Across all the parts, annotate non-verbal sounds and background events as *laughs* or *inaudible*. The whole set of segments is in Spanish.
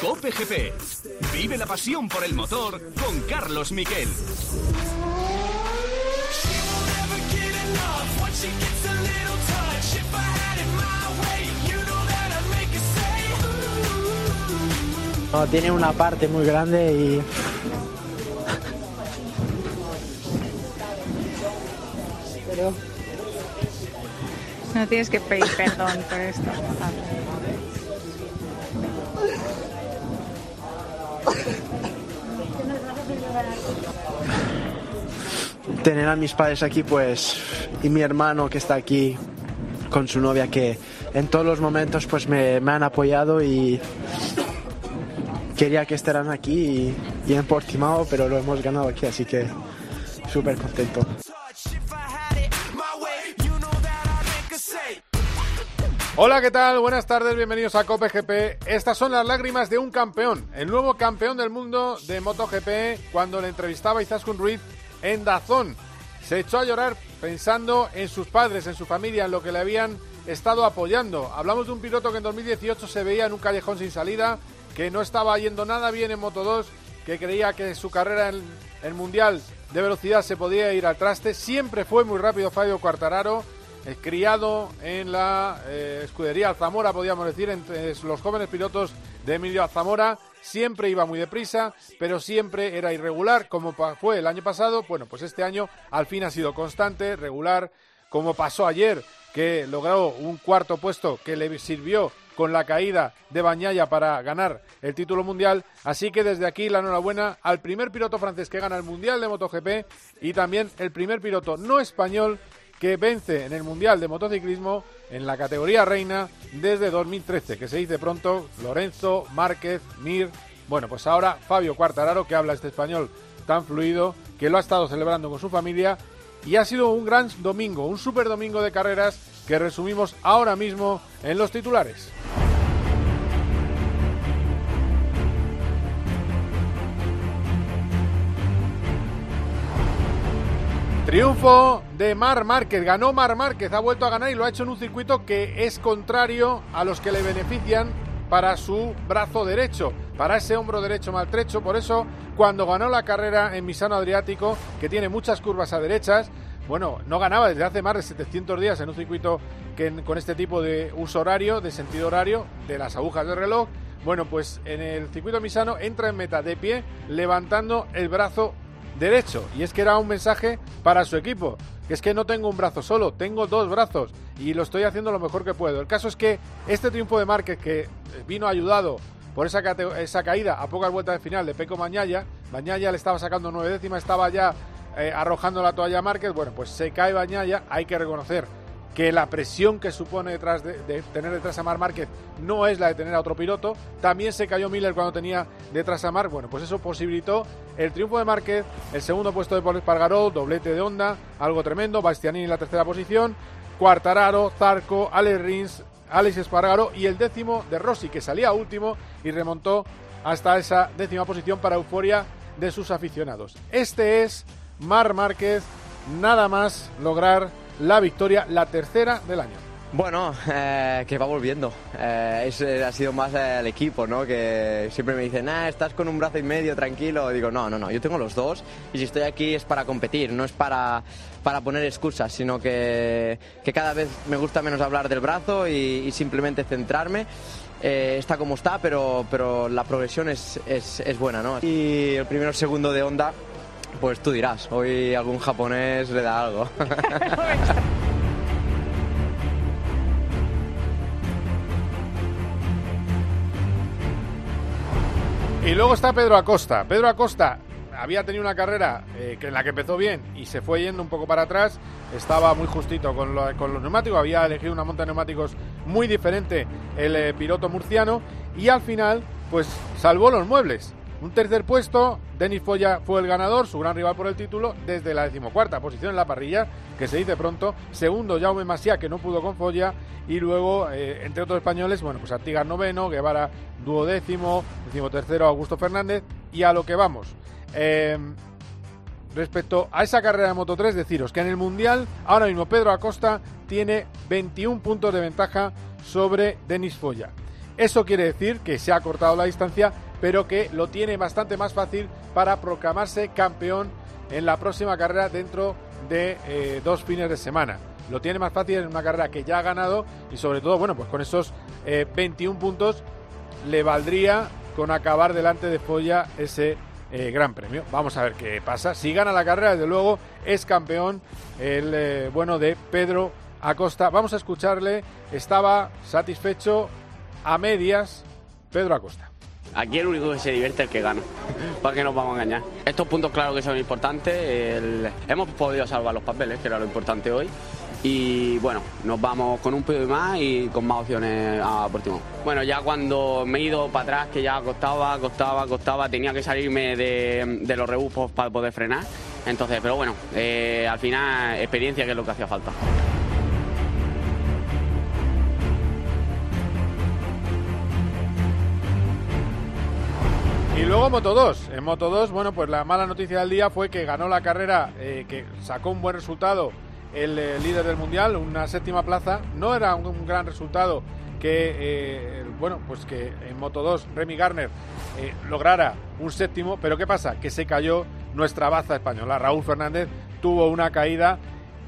Cope GP. Vive la pasión por el motor con Carlos Miquel. No, tiene una parte muy grande y No tienes que pedir perdón por esto. tener a mis padres aquí, pues, y mi hermano que está aquí con su novia, que en todos los momentos, pues, me, han apoyado y quería que estuvieran aquí y, y en Portimao, pero lo hemos ganado aquí, así que súper contento. Hola, ¿qué tal? Buenas tardes, bienvenidos a Cope GP. Estas son las lágrimas de un campeón, el nuevo campeón del mundo de MotoGP, cuando le entrevistaba Izaskun Ruiz en Dazón. Se echó a llorar pensando en sus padres, en su familia, en lo que le habían estado apoyando. Hablamos de un piloto que en 2018 se veía en un callejón sin salida, que no estaba yendo nada bien en Moto 2, que creía que su carrera en el Mundial de Velocidad se podía ir al traste. Siempre fue muy rápido Fabio Quartararo criado en la eh, escudería Alzamora, podríamos decir, entre los jóvenes pilotos de Emilio Alzamora. Siempre iba muy deprisa, pero siempre era irregular, como fue el año pasado. Bueno, pues este año al fin ha sido constante, regular, como pasó ayer, que logró un cuarto puesto que le sirvió con la caída de Bañaya para ganar el título mundial. Así que desde aquí la enhorabuena al primer piloto francés que gana el Mundial de MotoGP y también el primer piloto no español que vence en el Mundial de Motociclismo en la categoría reina desde 2013, que se dice pronto Lorenzo, Márquez, Mir. Bueno, pues ahora Fabio Quartararo, que habla este español tan fluido, que lo ha estado celebrando con su familia y ha sido un gran domingo, un super domingo de carreras que resumimos ahora mismo en los titulares. Triunfo de Mar Márquez. Ganó Mar Márquez, ha vuelto a ganar y lo ha hecho en un circuito que es contrario a los que le benefician para su brazo derecho, para ese hombro derecho maltrecho. Por eso, cuando ganó la carrera en Misano Adriático, que tiene muchas curvas a derechas, bueno, no ganaba desde hace más de 700 días en un circuito que con este tipo de uso horario, de sentido horario, de las agujas del reloj. Bueno, pues en el circuito Misano entra en meta de pie, levantando el brazo derecho. Y es que era un mensaje para su equipo, que es que no tengo un brazo solo, tengo dos brazos y lo estoy haciendo lo mejor que puedo. El caso es que este triunfo de Márquez, que vino ayudado por esa, caída a pocas vueltas de final de Peco Mañaya, Mañaya le estaba sacando nueve décimas, estaba ya eh, arrojando la toalla a Márquez, bueno, pues se cae Bañaya, hay que reconocer que la presión que supone detrás de, tener detrás a Mar Márquez no es la de tener a otro piloto. También se cayó Miller cuando tenía detrás a Mar. Bueno, pues eso posibilitó el triunfo de Márquez, el segundo puesto de Paul Espargaró, doblete de Honda, algo tremendo. Bastianini en la tercera posición, Cuartararo, Zarco, Alex Rins, Alex Espargaro y el décimo de Rossi, que salía último y remontó hasta esa décima posición para euforia de sus aficionados. Este es Mar Márquez, nada más lograr la victoria, la tercera del año. Bueno, eh, que va volviendo. Eh, es, ha sido más el equipo, ¿no? Que siempre me dicen, ah, estás con un brazo y medio, tranquilo. Digo, no, no, no, yo tengo los dos y si estoy aquí es para competir, no es para, para poner excusas, sino que, cada vez me gusta menos hablar del brazo y, y simplemente centrarme. Eh, está como está, pero, pero la progresión es, es, es buena, ¿no? Y el primero segundo de onda, pues tú dirás, hoy algún japonés le da algo. *laughs* y luego está Pedro Acosta. Pedro Acosta había tenido una carrera eh, en la que empezó bien y se fue yendo un poco para atrás. Estaba muy justito con, lo, con los neumáticos. Había elegido una monta de neumáticos muy diferente el eh, piloto murciano. Y al final, pues salvó los muebles. Un tercer puesto, Denis Foya fue el ganador, su gran rival por el título, desde la decimocuarta posición en la parrilla, que se dice pronto. Segundo, Jaume Masia, que no pudo con Foya. Y luego, eh, entre otros españoles, bueno, pues Artigas noveno, Guevara duodécimo, decimotercero Augusto Fernández. Y a lo que vamos. Eh, respecto a esa carrera de Moto 3, deciros que en el Mundial, ahora mismo Pedro Acosta tiene 21 puntos de ventaja sobre Denis Foya. Eso quiere decir que se ha cortado la distancia, pero que lo tiene bastante más fácil para proclamarse campeón en la próxima carrera dentro de eh, dos fines de semana. Lo tiene más fácil en una carrera que ya ha ganado y sobre todo, bueno, pues con esos 21 puntos le valdría con acabar delante de Foya ese eh, Gran Premio. Vamos a ver qué pasa. Si gana la carrera, desde luego es campeón el eh, bueno de Pedro Acosta. Vamos a escucharle. Estaba satisfecho a medias Pedro Acosta. Aquí el único que se divierte es el que gana. *laughs* ¿Para qué nos vamos a engañar? Estos puntos, claro que son importantes. Hemos podido salvar los papeles, que era lo importante hoy y bueno, nos vamos con un y más y con más opciones a Portimón. Bueno, ya cuando me he ido para atrás, que ya costaba, costaba, costaba, tenía que salirme de, los rebufos para poder frenar. Entonces, pero bueno, eh, al final experiencia que es lo que hacía falta. Y luego Moto 2. En Moto 2, bueno, pues la mala noticia del día fue que ganó la carrera, eh, que sacó un buen resultado el eh, líder del mundial, una séptima plaza. No era un, gran resultado que, eh, bueno, pues que en Moto 2 Remy Garner lograra un séptimo, pero ¿qué pasa? Que se cayó nuestra baza española. Raúl Fernández tuvo una caída,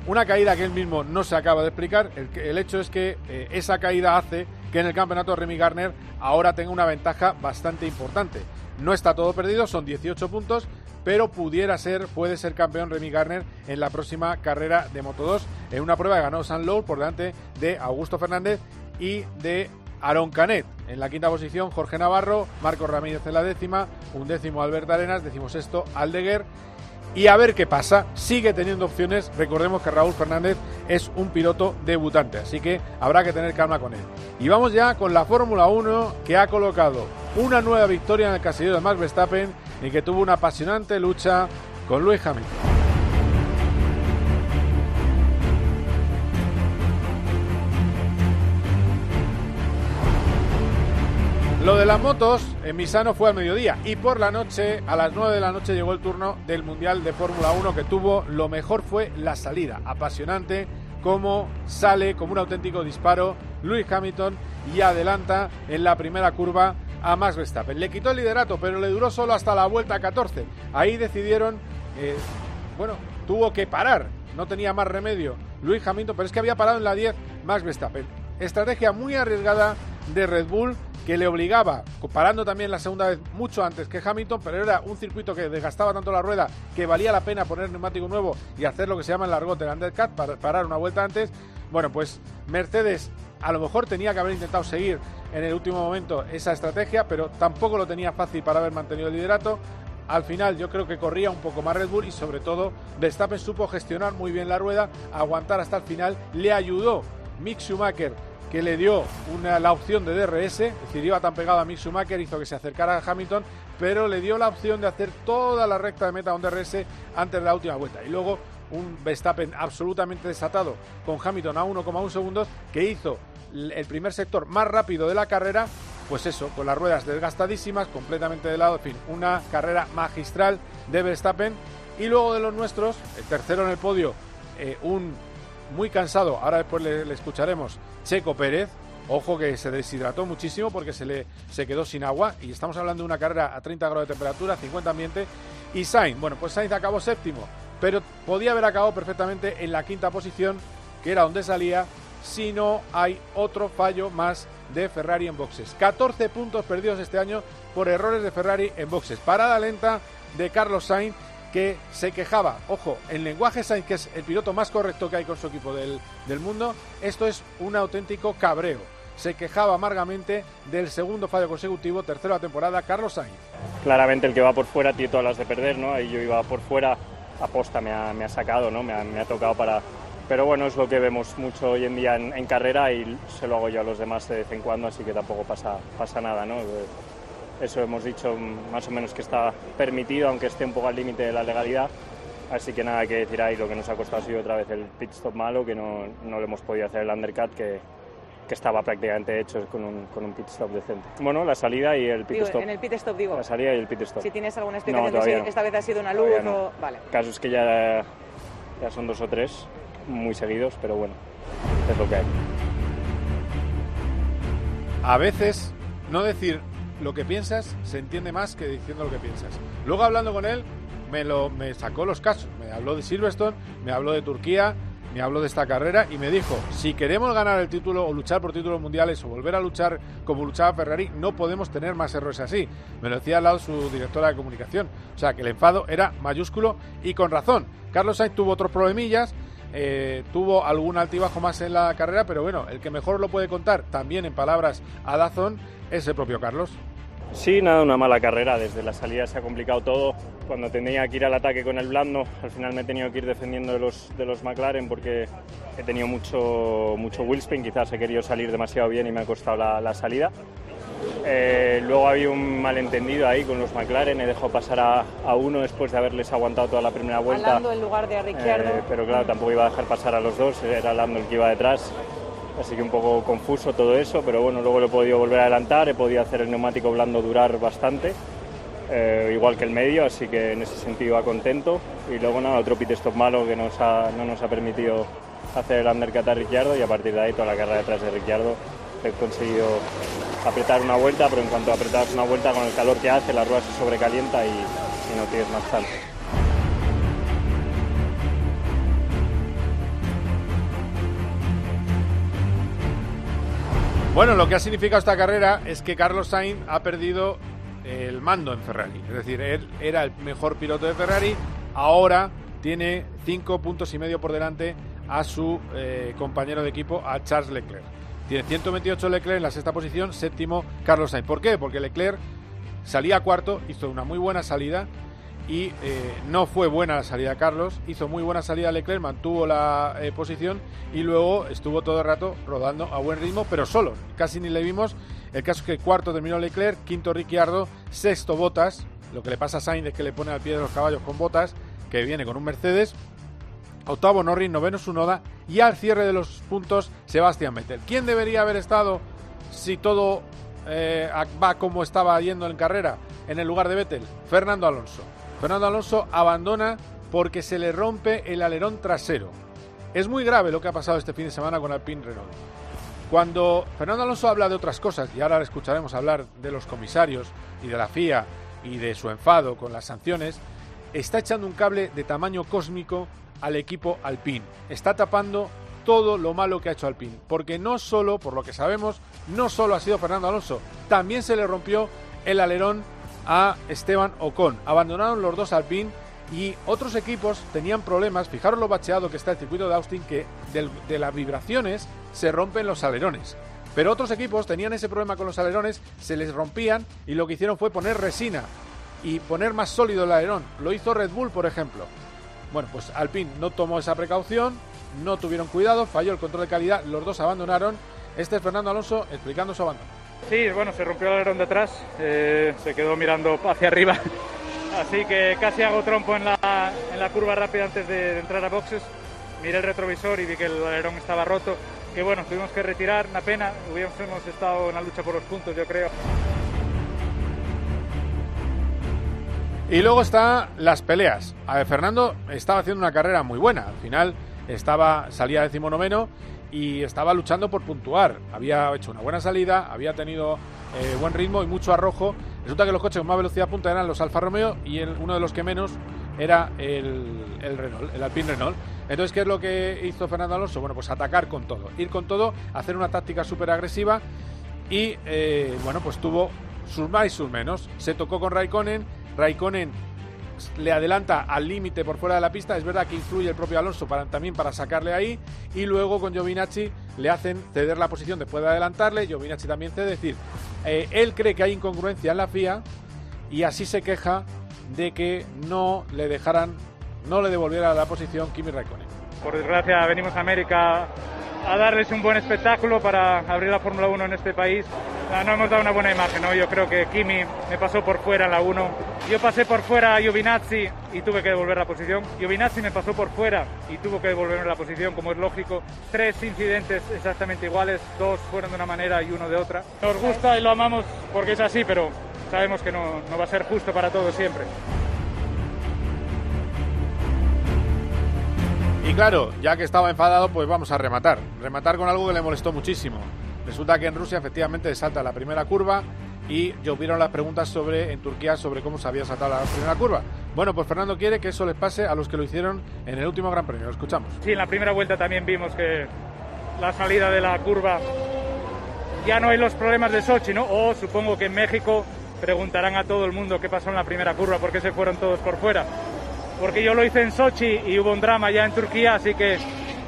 una caída que él mismo no se acaba de explicar. El, el hecho es que esa caída hace que en el campeonato Remy Garner ahora tenga una ventaja bastante importante. No está todo perdido, son 18 puntos, pero pudiera ser, puede ser campeón Remy Garner en la próxima carrera de Moto 2, en una prueba ganó San Lowe por delante de Augusto Fernández y de Aaron Canet. En la quinta posición, Jorge Navarro, Marco Ramírez en la décima, un décimo Albert Arenas, decimos esto Aldeguer. Y a ver qué pasa, sigue teniendo opciones. Recordemos que Raúl Fernández es un piloto debutante, así que habrá que tener calma con él. Y vamos ya con la Fórmula 1 que ha colocado una nueva victoria en el casillero de Max Verstappen y que tuvo una apasionante lucha con Luis Hamilton. Lo de las motos en Misano fue al mediodía y por la noche, a las 9 de la noche, llegó el turno del Mundial de Fórmula 1 que tuvo, lo mejor fue la salida, apasionante, como sale como un auténtico disparo Luis Hamilton y adelanta en la primera curva a Max Verstappen. Le quitó el liderato, pero le duró solo hasta la vuelta 14. Ahí decidieron, eh, bueno, tuvo que parar, no tenía más remedio Luis Hamilton, pero es que había parado en la 10 Max Verstappen. Estrategia muy arriesgada de Red Bull que le obligaba, parando también la segunda vez mucho antes que Hamilton, pero era un circuito que desgastaba tanto la rueda que valía la pena poner neumático nuevo y hacer lo que se llama el largote, el undercut, para parar una vuelta antes. Bueno, pues Mercedes a lo mejor tenía que haber intentado seguir en el último momento esa estrategia, pero tampoco lo tenía fácil para haber mantenido el liderato. Al final yo creo que corría un poco más Red Bull y sobre todo Verstappen supo gestionar muy bien la rueda, aguantar hasta el final, le ayudó Mick Schumacher que le dio una, la opción de DRS, es decir, iba tan pegado a Mick Schumacher, hizo que se acercara a Hamilton, pero le dio la opción de hacer toda la recta de meta con DRS antes de la última vuelta. Y luego un Verstappen absolutamente desatado con Hamilton a 1,1 segundos que hizo el primer sector más rápido de la carrera, pues eso, con las ruedas desgastadísimas, completamente de lado, en fin, una carrera magistral de Verstappen. Y luego de los nuestros, el tercero en el podio, eh, un muy cansado, ahora después le, escucharemos, Checo Pérez, Ojo que se deshidrató muchísimo porque se le se quedó sin agua y estamos hablando de una carrera a 30 grados de temperatura, 50 ambiente. Y Sainz, bueno, pues Sainz acabó séptimo, pero podía haber acabado perfectamente en la quinta posición, que era donde salía, si no hay otro fallo más de Ferrari en boxes. 14 puntos perdidos este año por errores de Ferrari en boxes. Parada lenta de Carlos Sainz que se quejaba, ojo, en lenguaje Sainz, que es el piloto más correcto que hay con su equipo del, del mundo, esto es un auténtico cabreo. Se quejaba amargamente del segundo fallo consecutivo, tercera temporada, Carlos Sainz. Claramente el que va por fuera tiene todas las de perder, ¿no? Ahí yo iba por fuera, aposta me ha, me ha sacado, ¿no? Me ha, me ha, tocado para... Pero bueno, es lo que vemos mucho hoy en día en, en, carrera y se lo hago yo a los demás de vez en cuando, así que tampoco pasa, pasa nada, ¿no? Eso hemos dicho más o menos que está permitido, aunque esté un poco al límite de la legalidad. Así que nada que decir ahí, lo que nos ha costado ha sido otra vez el pit stop malo, que no, no le hemos podido hacer el undercut, que, que estaba prácticamente hecho con un, con un, pit stop decente. Bueno, la salida y el pit digo, stop. En el pit stop digo. La salida y el pit stop. Si tienes alguna explicación no, de si no. esta vez ha sido una luz no. o... Vale. Caso es que ya, ya son dos o tres muy seguidos, pero bueno, es lo que hay. a veces no decir lo que piensas se entiende más que diciendo lo que piensas. Luego hablando con él me lo me sacó los casos, me habló de Silverstone, me habló de Turquía, me habló de esta carrera y me dijo, si queremos ganar el título o luchar por títulos mundiales o volver a luchar como luchaba Ferrari, no podemos tener más errores así. Me lo decía al lado su directora de comunicación. O sea, que el enfado era mayúsculo y con razón. Carlos Sainz tuvo otros problemillas, eh, tuvo algún altibajo más en la carrera, pero bueno, el que mejor lo puede contar, también en palabras a Dazón, es el propio Carlos. Sí, nada, una mala carrera. Desde la salida se ha complicado todo. Cuando tenía que ir al ataque con el blando, al final me he tenido que ir defendiendo de los, de los McLaren porque he tenido mucho, mucho wheelspin. Quizás he querido salir demasiado bien y me ha costado la, la salida. Eh, luego había un malentendido ahí con los McLaren. He dejado pasar a, a uno después de haberles aguantado toda la primera vuelta. En lugar de Ricciardo. Eh, pero claro, tampoco iba a dejar pasar a los dos. Era Lando el que iba detrás. Así que un poco confuso todo eso, pero bueno, luego lo he podido volver a adelantar, he podido hacer el neumático blando durar bastante, eh, igual que el medio, así que en ese sentido va contento. Y luego nada, otro pit stop malo que nos ha, no nos ha permitido hacer el undercut a Ricciardo y a partir de ahí toda la carrera detrás de Ricciardo he conseguido apretar una vuelta, pero en cuanto apretas una vuelta con el calor que hace, la rueda se sobrecalienta y, no tienes más salto. Bueno, lo que ha significado esta carrera es que Carlos Sainz ha perdido el mando en Ferrari. Es decir, él era el mejor piloto de Ferrari, ahora tiene cinco puntos y medio por delante a su eh, compañero de equipo, a Charles Leclerc. Tiene 128 Leclerc en la sexta posición, séptimo Carlos Sainz. ¿Por qué? Porque Leclerc salía cuarto, hizo una muy buena salida y eh, no fue buena la salida Carlos, hizo muy buena salida Leclerc, mantuvo la eh, posición y luego estuvo todo el rato rodando a buen ritmo, pero solo, casi ni le vimos. El caso es que cuarto terminó Leclerc, quinto Ricciardo, sexto Botas, lo que le pasa a Sainz es que le pone al pie de los caballos con Botas, que viene con un Mercedes, octavo Norris, noveno Sunoda y al cierre de los puntos Sebastián Vettel. ¿Quién debería haber estado si todo eh, va como estaba yendo en carrera en el lugar de Vettel? Fernando Alonso. Fernando Alonso abandona porque se le rompe el alerón trasero. Es muy grave lo que ha pasado este fin de semana con Alpine Renault. Cuando Fernando Alonso habla de otras cosas, y ahora escucharemos hablar de los comisarios y de la FIA y de su enfado con las sanciones, está echando un cable de tamaño cósmico al equipo Alpine. Está tapando todo lo malo que ha hecho Alpine. Porque no solo, por lo que sabemos, no solo ha sido Fernando Alonso, también se le rompió el alerón a Esteban Ocon. Abandonaron los dos Alpine y otros equipos tenían problemas. Fijaros lo bacheado que está el circuito de Austin, que de las vibraciones se rompen los alerones. Pero otros equipos tenían ese problema con los alerones, se les rompían y lo que hicieron fue poner resina y poner más sólido el alerón. Lo hizo Red Bull, por ejemplo. Bueno, pues Alpine no tomó esa precaución, no tuvieron cuidado, falló el control de calidad, los dos abandonaron. Este es Fernando Alonso explicando su abandono. Sí, bueno, se rompió el alerón detrás, eh, se quedó mirando hacia arriba, *laughs* así que casi hago trompo en la, en la curva rápida antes de, de, entrar a boxes. Miré el retrovisor y vi que el alerón estaba roto, que bueno, tuvimos que retirar, una pena, hubiésemos estado en la lucha por los puntos, yo creo. Y luego está las peleas. A ver, Fernando estaba haciendo una carrera muy buena. Al final estaba salía decimonoveno y estaba luchando por puntuar. Había hecho una buena salida, había tenido eh, buen ritmo y mucho arrojo. Resulta que los coches con más velocidad punta eran los Alfa Romeo y el, uno de los que menos era el, el, Renault, el Alpine Renault. Entonces, ¿qué es lo que hizo Fernando Alonso? Bueno, pues atacar con todo, ir con todo, hacer una táctica súper agresiva y, eh, bueno, pues tuvo sus más y sus menos. Se tocó con Raikkonen, Raikkonen le adelanta al límite por fuera de la pista. Es verdad que influye el propio Alonso para, también para sacarle ahí. Y luego con Giovinacci le hacen ceder la posición después de adelantarle. Giovinacci también cede. Decir, eh, él cree que hay incongruencia en la FIA y así se queja de que no le dejaran, no le devolviera la posición Kimi Raikkonen. Por desgracia, venimos a América a darles un buen espectáculo para abrir la Fórmula 1 en este país. No hemos dado una buena imagen, ¿no? Yo creo que Kimi me pasó por fuera en la 1. Yo pasé por fuera a Giovinazzi y tuve que devolver la posición. Giovinazzi me pasó por fuera y tuvo que devolverme la posición, como es lógico. Tres incidentes exactamente iguales, dos fueron de una manera y uno de otra. Nos gusta y lo amamos porque es así, pero sabemos que no, no va a ser justo para todos siempre. Y claro, ya que estaba enfadado, pues vamos a rematar. Rematar con algo que le molestó muchísimo. Resulta que en Rusia efectivamente salta la primera curva y llovieron las preguntas sobre en Turquía sobre cómo se había saltado la primera curva. Bueno, pues Fernando quiere que eso les pase a los que lo hicieron en el último Gran Premio. Lo escuchamos. Sí, en la primera vuelta también vimos que la salida de la curva ya no hay los problemas de Sochi, ¿no? O supongo que en México preguntarán a todo el mundo qué pasó en la primera curva, por qué se fueron todos por fuera. Porque yo lo hice en Sochi y hubo un drama ya en Turquía, así que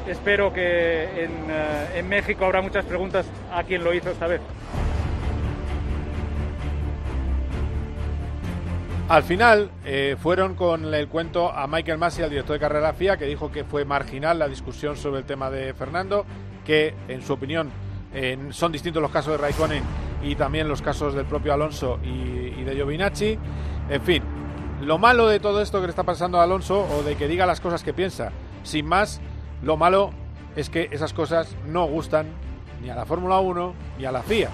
espero que en, eh, México habrá muchas preguntas a quién lo hizo esta vez. Al final eh, fueron con el cuento a Michael Massey, al director de carrera FIA, que dijo que fue marginal la discusión sobre el tema de Fernando, que en su opinión eh, son distintos los casos de Raikkonen y también los casos del propio Alonso y, y de Giovinacci. En fin, lo malo de todo esto que le está pasando a Alonso o de que diga las cosas que piensa, sin más, lo malo es que esas cosas no gustan ni a la Fórmula 1 ni a la FIA.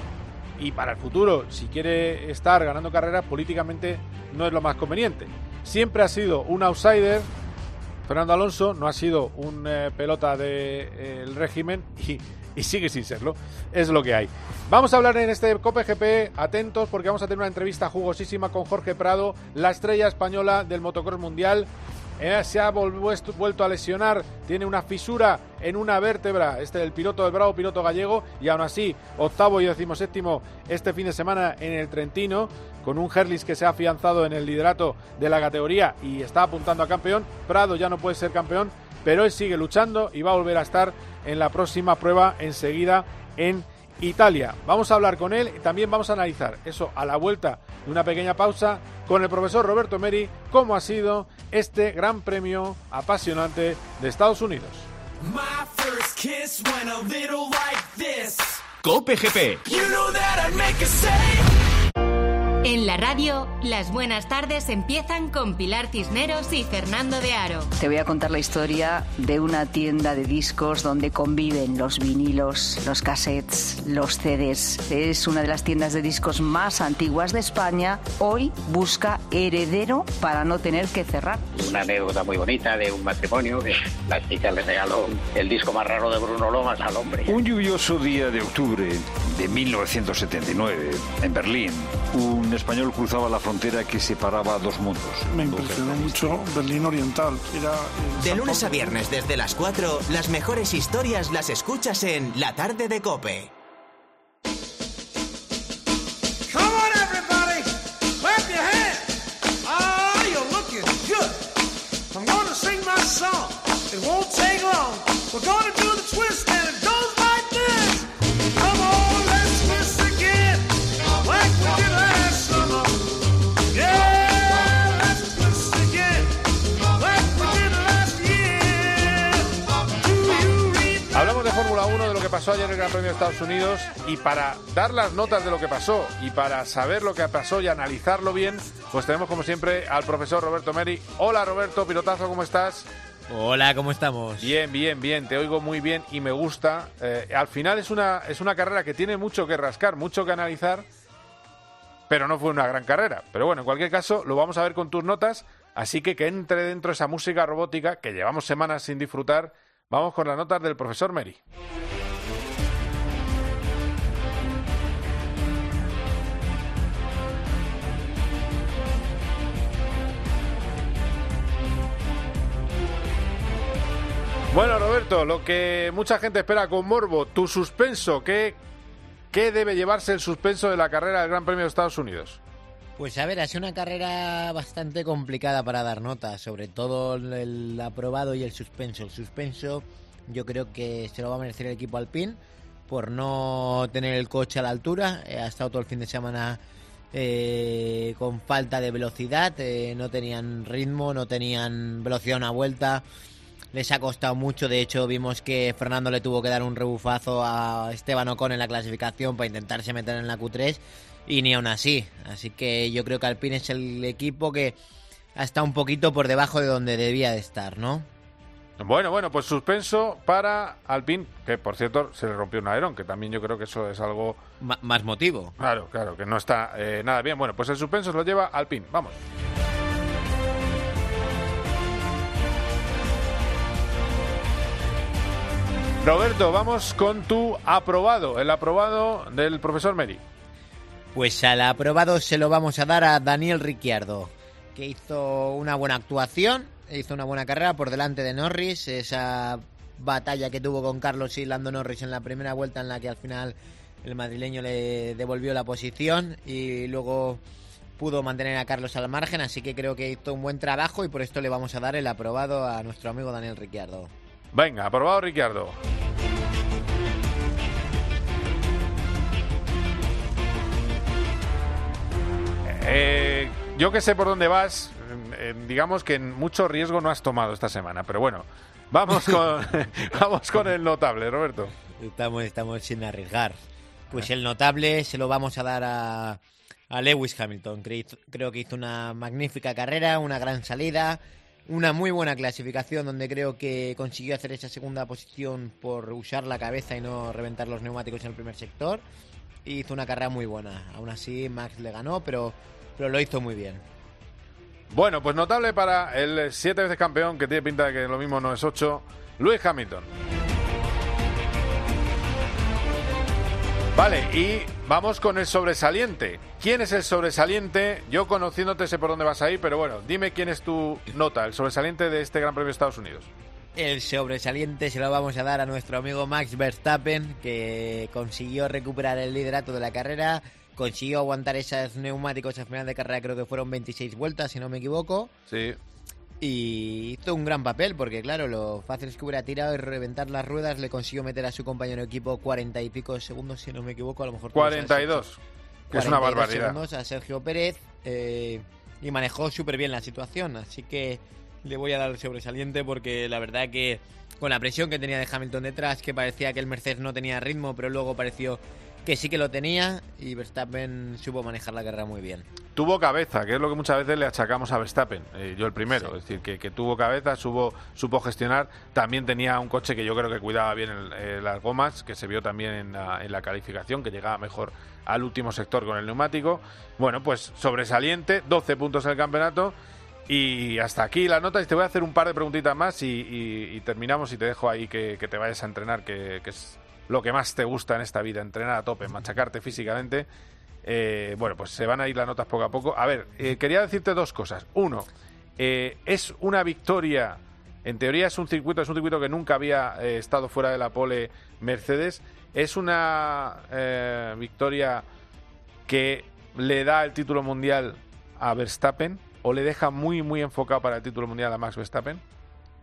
Y para el futuro, si quiere estar ganando carreras, políticamente no es lo más conveniente. Siempre ha sido un outsider. Fernando Alonso no ha sido un eh, pelota del régimen y, y sigue sin serlo. Es lo que hay. Vamos a hablar en este Cope GP, atentos porque vamos a tener una entrevista jugosísima con Jorge Prado, la estrella española del motocross mundial. Eh, se ha vuelto a lesionar, tiene una fisura en una vértebra, este el piloto del bravo piloto gallego, y aún así, octavo y decimoséptimo este fin de semana en el Trentino, con un Herlis que se ha afianzado en el liderato de la categoría y está apuntando a campeón. Prado ya no puede ser campeón, pero él sigue luchando y va a volver a estar en la próxima prueba enseguida en Italia. Vamos a hablar con él y también vamos a analizar eso a la vuelta de una pequeña pausa con el profesor Roberto Meri, cómo ha sido este gran premio apasionante de Estados Unidos. My first kiss went a little like this. Cope GP. You know En la radio, las buenas tardes empiezan con Pilar Cisneros y Fernando de Aro. Te voy a contar la historia de una tienda de discos donde conviven los vinilos, los cassettes, los CDs. Es una de las tiendas de discos más antiguas de España. Hoy busca heredero para no tener que cerrar. Una anécdota muy bonita de un matrimonio que la chica le regaló el disco más raro de Bruno Lomas al hombre. Un lluvioso día de octubre de 1979, en Berlín, un español cruzaba la frontera que separaba dos mundos. Me impresionó mucho Berlín Oriental. Era el De lunes a viernes desde las 4, las mejores historias las escuchas en La Tarde de Cope. Pasó ayer en el Gran Premio de Estados Unidos y para dar las notas de lo que pasó y para saber lo que pasó y analizarlo bien, pues tenemos como siempre al profesor Roberto Meri. Hola Roberto, pilotazo, ¿cómo estás? Hola, ¿cómo estamos? Bien, bien, bien, te oigo muy bien y me gusta. Eh, al final es una, es una carrera que tiene mucho que rascar, mucho que analizar, pero no fue una gran carrera. Pero bueno, en cualquier caso, lo vamos a ver con tus notas, así que que entre dentro esa música robótica que llevamos semanas sin disfrutar. Vamos con las notas del profesor Meri. Bueno, Roberto, lo que mucha gente espera con morbo, tu suspenso, ¿qué, ¿qué debe llevarse el suspenso de la carrera del Gran Premio de Estados Unidos? Pues a ver, ha sido una carrera bastante complicada para dar notas, sobre todo el, aprobado y el suspenso. El suspenso yo creo que se lo va a merecer el equipo Alpine por no tener el coche a la altura. Eh, ha estado todo el fin de semana eh, con falta de velocidad, eh, no tenían ritmo, no tenían velocidad a una vuelta. Les ha costado mucho, de hecho vimos que Fernando le tuvo que dar un rebufazo a Esteban Ocon en la clasificación para intentarse meter en la Q3 y ni aún así. Así que yo creo que Alpine es el equipo que ha estado un poquito por debajo de donde debía de estar, ¿no? Bueno, bueno, pues suspenso para Alpine, que por cierto se le rompió un alerón, que también yo creo que eso es algo... M más motivo. Claro, claro, que no está eh, nada bien. Bueno, pues el suspenso se lo lleva Alpine. Vamos. Roberto, vamos con tu aprobado, el aprobado del profesor Meri. Pues al aprobado se lo vamos a dar a Daniel Ricciardo, que hizo una buena actuación, hizo una buena carrera por delante de Norris, esa batalla que tuvo con Carlos y Lando Norris en la primera vuelta en la que al final el madrileño le devolvió la posición y luego pudo mantener a Carlos al margen, así que creo que hizo un buen trabajo y por esto le vamos a dar el aprobado a nuestro amigo Daniel Ricciardo. Venga, aprobado Ricciardo. Eh, yo que sé por dónde vas, eh, digamos que en mucho riesgo no has tomado esta semana, pero bueno, vamos *laughs* con, *laughs* vamos con el notable, Roberto. Estamos, estamos sin arriesgar. Pues el notable se lo vamos a dar a, a Lewis Hamilton. Cre- Creo que hizo una magnífica carrera, una gran salida, una muy buena clasificación donde creo que consiguió hacer esa segunda posición por usar la cabeza y no reventar los neumáticos en el primer sector. Y hizo una carrera muy buena. Aún así, Max le ganó, pero, pero lo hizo muy bien. Bueno, pues notable para el siete veces campeón, que tiene pinta de que lo mismo no es ocho, Lewis Hamilton. Vale, y vamos con el sobresaliente. ¿Quién es el sobresaliente? Yo conociéndote sé por dónde vas ahí, pero bueno, dime quién es tu nota, el sobresaliente de este Gran Premio de Estados Unidos. El sobresaliente se lo vamos a dar a nuestro amigo Max Verstappen, que consiguió recuperar el liderato de la carrera, consiguió aguantar esos neumáticos al final de carrera, creo que fueron 26 vueltas, si no me equivoco. Sí. Y hizo un gran papel, porque claro, lo fácil es que hubiera tirado y reventar las ruedas, le consiguió meter a su compañero de equipo 40 y pico segundos, si no me equivoco, a lo mejor... 42, que es una 42 barbaridad. segundos a Sergio Pérez eh, y manejó súper bien la situación, así que le voy a dar el sobresaliente porque la verdad que con la presión que tenía de Hamilton detrás, que parecía que el Mercedes no tenía ritmo, pero luego pareció que sí que lo tenía y Verstappen supo manejar la carrera muy bien. Tuvo cabeza, que es lo que muchas veces le achacamos a Verstappen, eh, yo el primero, es decir, que, que tuvo cabeza, supo, supo gestionar, también tenía un coche que yo creo que cuidaba bien el- eh, las gomas, que se vio también en la, en la calificación, que llegaba mejor al último sector con el neumático. Bueno, pues sobresaliente, 12 puntos en el campeonato. Y hasta aquí la nota. Y te voy a hacer un par de preguntitas más y, y- y terminamos y te dejo ahí que, que te vayas a entrenar, que, que es lo que más te gusta en esta vida, entrenar a tope, machacarte físicamente. Eh, bueno, pues se van a ir las notas poco a poco. A ver, eh, quería decirte dos cosas. Uno, eh, es una victoria, en teoría es un circuito, es un circuito que nunca había estado fuera de la pole Mercedes. Es una victoria que le da el título mundial a Verstappen o le deja muy, muy enfocado para el título mundial a Max Verstappen.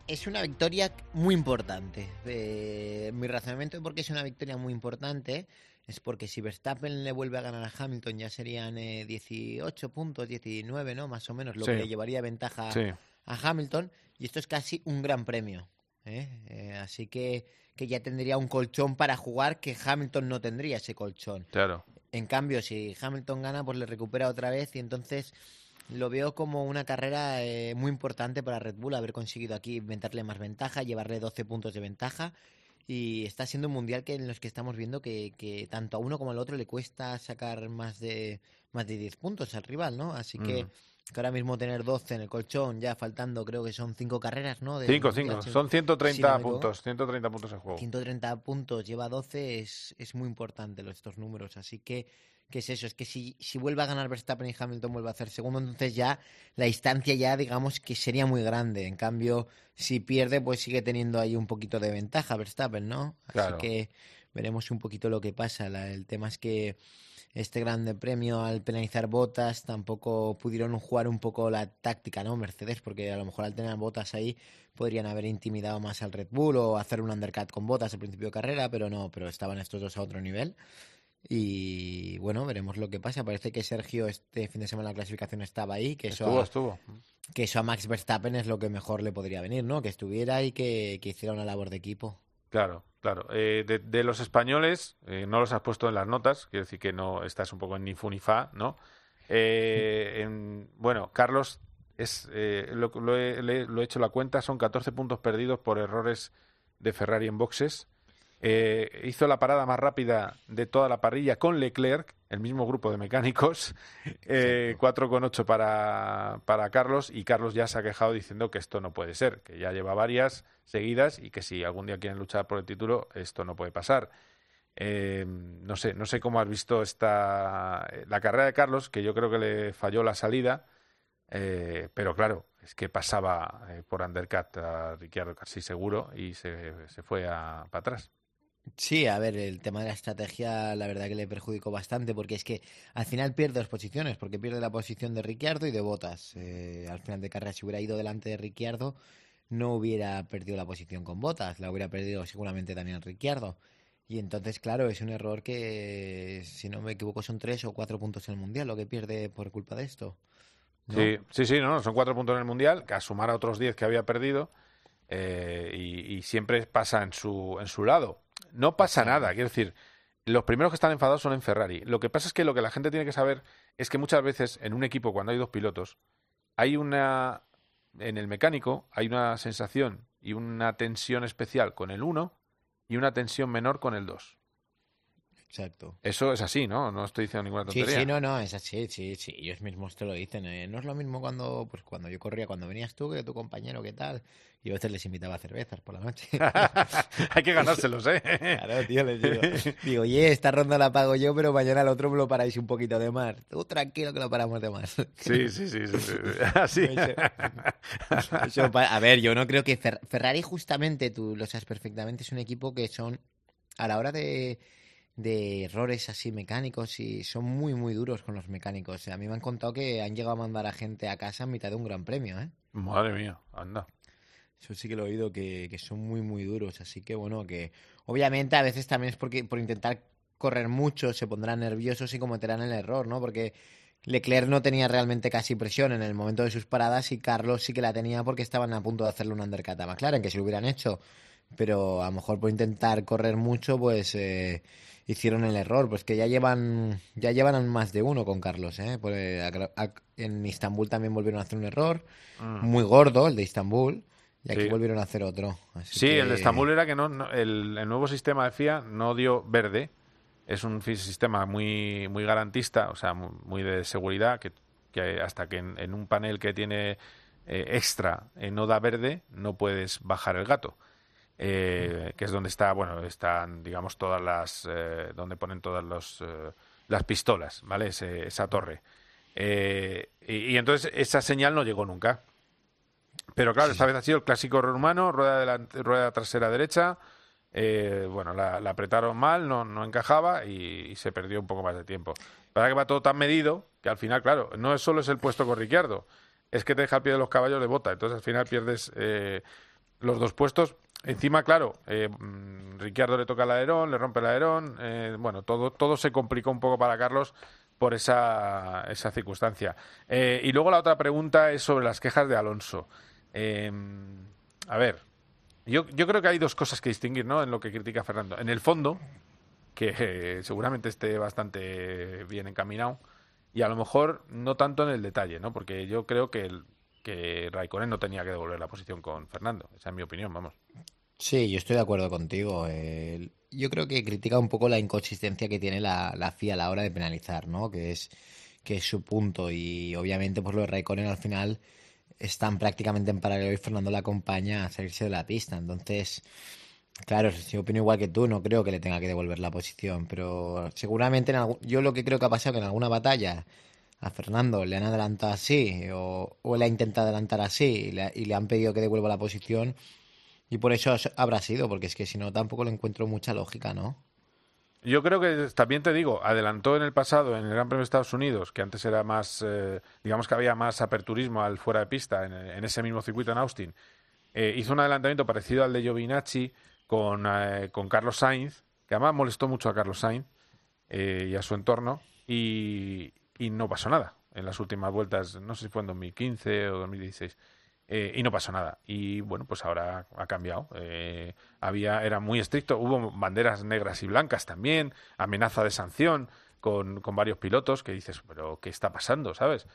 Es una victoria muy importante. Eh, mi razonamiento de por qué es una victoria muy importante es porque si Verstappen le vuelve a ganar a Hamilton ya serían eh, 18 puntos, 19, ¿no? Más o menos, lo Sí. que le llevaría ventaja Sí. a Hamilton. Y esto es casi un gran premio. ¿eh? Eh, así que, que ya tendría un colchón para jugar que Hamilton no tendría ese colchón. Claro. En cambio, si Hamilton gana, pues le recupera otra vez y entonces lo veo como una carrera eh, muy importante para Red Bull haber conseguido aquí inventarle más ventaja, llevarle 12 puntos de ventaja y está siendo un mundial que en los que estamos viendo que, que tanto a uno como al otro le cuesta sacar más de más de 10 puntos al rival, ¿no? Así que, Mm. que ahora mismo tener 12 en el colchón, ya faltando creo que son 5 carreras, ¿no? Del 5, Mundial, 5. si- Son si 130 no me equivoco. puntos. 130 puntos en juego. 130 puntos, lleva 12, es, es muy importante los- estos números. Así que, ¿qué es eso? Es que si, si vuelve a ganar Verstappen y Hamilton vuelve a hacer segundo, entonces ya la distancia ya digamos que sería muy grande. En cambio, si pierde, pues sigue teniendo ahí un poquito de ventaja Verstappen, ¿no? Así Claro. que veremos un poquito lo que pasa. La- el tema es que este grande premio al penalizar botas tampoco pudieron jugar un poco la táctica, ¿no? Mercedes, porque a lo mejor al tener botas ahí podrían haber intimidado más al Red Bull o hacer un undercut con botas al principio de carrera, pero no, pero estaban estos dos a otro nivel. Y bueno, veremos lo que pasa. Parece que Sergio este fin de semana la clasificación estaba ahí, que eso, Estuvo, a, estuvo. que eso a Max Verstappen es lo que mejor le podría venir, ¿no? Que estuviera y que, que hiciera una labor de equipo. Claro, claro. Eh, de, de los españoles, eh, no los has puesto en las notas, quiero decir que no estás un poco en ni fu ni fa, ¿no? Eh, en- bueno, Carlos, es, eh, lo, lo he, le- lo he hecho la cuenta, son 14 puntos perdidos por errores de Ferrari en boxes. Eh, hizo la parada más rápida de toda la parrilla con Leclerc, el mismo grupo de mecánicos, *laughs* eh, 4,8 para, para Carlos y Carlos ya se ha quejado diciendo que esto no puede ser, que ya lleva varias seguidas y que si algún día quieren luchar por el título esto no puede pasar. Eh, no sé, no sé cómo has visto esta la carrera de Carlos, que yo creo que le falló la salida, eh, pero claro, es que pasaba eh, por undercut a Ricciardo casi seguro y se, se fue a- para atrás. Sí, a ver, el tema de la estrategia la verdad que le perjudicó bastante porque es que al final pierde dos posiciones, porque pierde la posición de Ricciardo y de Botas. Eh, al final de carrera, si hubiera ido delante de Ricciardo, no hubiera perdido la posición con Botas, la hubiera perdido seguramente Daniel Ricciardo. Y entonces, claro, es un error que, si no me equivoco, son tres o cuatro puntos en el Mundial lo que pierde por culpa de esto. Sí, sí, sí, no, son cuatro puntos en el Mundial, que a sumar a otros diez que había perdido, eh, y, y siempre pasa en su, en su lado. No pasa nada, quiero decir, los primeros que están enfadados son en Ferrari. Lo que pasa es que lo que la gente tiene que saber es que muchas veces en un equipo, cuando hay dos pilotos, hay una. En el mecánico hay una sensación y una tensión especial con el uno y una tensión menor con el dos. Exacto. Eso es así, ¿no? No estoy diciendo ninguna Sí, tontería. sí, no, no, es así, sí, sí, ellos mismos te lo dicen. eh, No es lo mismo cuando, pues cuando yo corría, cuando venías tú, que tu compañero, ¿qué tal? Y a veces les invitaba a cervezas por la noche. *laughs* Hay que ganárselos, ¿eh? *laughs* Claro, tío, les digo. Digo, oye, esta ronda la pago yo, pero mañana el otro me lo paráis un poquito de más. Tú tranquilo que lo paramos de más. Sí, sí, sí, sí, sí. *laughs* Así. Eso a ver, yo no creo que Fer- Ferrari justamente, tú lo sabes perfectamente, es un equipo que son, a la hora de, de errores así mecánicos, y son muy, muy duros con los mecánicos. A mí me han contado que han llegado a mandar a gente a casa en mitad de un gran premio, ¿eh? Madre mía, anda. Eso sí que lo he oído, que, que son muy, muy duros. Así que bueno, que obviamente a veces también es porque por intentar correr mucho se pondrán nerviosos y cometerán el error, ¿no? Porque Leclerc no tenía realmente casi presión en el momento de sus paradas y Carlos sí que la tenía porque estaban a punto de hacerle un undercut a McLaren, que si lo hubieran hecho. Pero a lo mejor por intentar correr mucho, pues eh, hicieron el error. Pues que ya llevan ya llevan más de uno con Carlos, ¿eh? Pues, eh, a- a- en Istambul también volvieron a hacer un error. Mm. Muy gordo el de Istambul. Y aquí Sí. volvieron a hacer otro. Así Sí, que- el de Estambul era que no, no- el, el nuevo sistema de FIA no dio verde. Es un sistema muy, muy garantista, o sea, mu- muy de seguridad, que, que hasta que en, en un panel que tiene eh, extra eh, no da verde, no puedes bajar el gato. Eh, que es donde está, bueno, están, digamos, todas las, eh, donde ponen todas los, eh, las pistolas, ¿vale? Ese- esa torre. Y, y entonces esa señal no llegó nunca. Pero claro, esta vez ha sido el clásico error humano, rueda, delante- rueda trasera derecha. eh, bueno, la, la apretaron mal, no, no encajaba y, y se perdió un poco más de tiempo. Para que va todo tan medido que al final, claro, no es solo es el puesto con Ricciardo, es que te deja al pie de los caballos de bota. Entonces al final pierdes eh, los dos puestos. Encima, claro, eh, mm, Ricciardo le toca el alerón, le rompe el alerón. eh, bueno, todo, todo se complicó un poco para Carlos por esa, esa circunstancia. Eh, y luego la otra pregunta es sobre las quejas de Alonso. Eh, a ver, yo, yo creo que hay dos cosas que distinguir ¿no? en lo que critica Fernando. En el fondo, que eh, seguramente esté bastante bien encaminado, y a lo mejor no tanto en el detalle, ¿no? porque yo creo que, el, que Raikkonen no tenía que devolver la posición con Fernando. Esa es mi opinión, vamos. Sí, yo estoy de acuerdo contigo. eh, yo creo que critica un poco la inconsistencia que tiene la, la FIA a la hora de penalizar, ¿no? Que es, que es su punto. Y obviamente, pues lo de Raikkonen al final están prácticamente en paralelo y Fernando le acompaña a salirse de la pista. Entonces, claro, yo opino igual que tú, no creo que le tenga que devolver la posición, pero seguramente en yo lo que creo que ha pasado que en alguna batalla a Fernando le han adelantado así o, o él ha intentado adelantar así y le, y le han pedido que devuelva la posición y por eso es- habrá sido, porque es que si no tampoco le encuentro mucha lógica, ¿no? Yo creo que también te digo, adelantó en el pasado en el Gran Premio de Estados Unidos, que antes era más, eh, digamos que había más aperturismo al fuera de pista en, ese mismo circuito en Austin. Eh, hizo un adelantamiento parecido al de Giovinacci con, eh, con Carlos Sainz, que además molestó mucho a Carlos Sainz y a su entorno, y, y no pasó nada en las últimas vueltas, no sé si fue en 2015 o 2016. Eh, y no pasó nada. Y bueno, pues ahora ha cambiado. Eh, había, era muy estricto. Hubo banderas negras y blancas también, amenaza de sanción con, con varios pilotos que dices, pero ¿qué está pasando? ¿Sabes?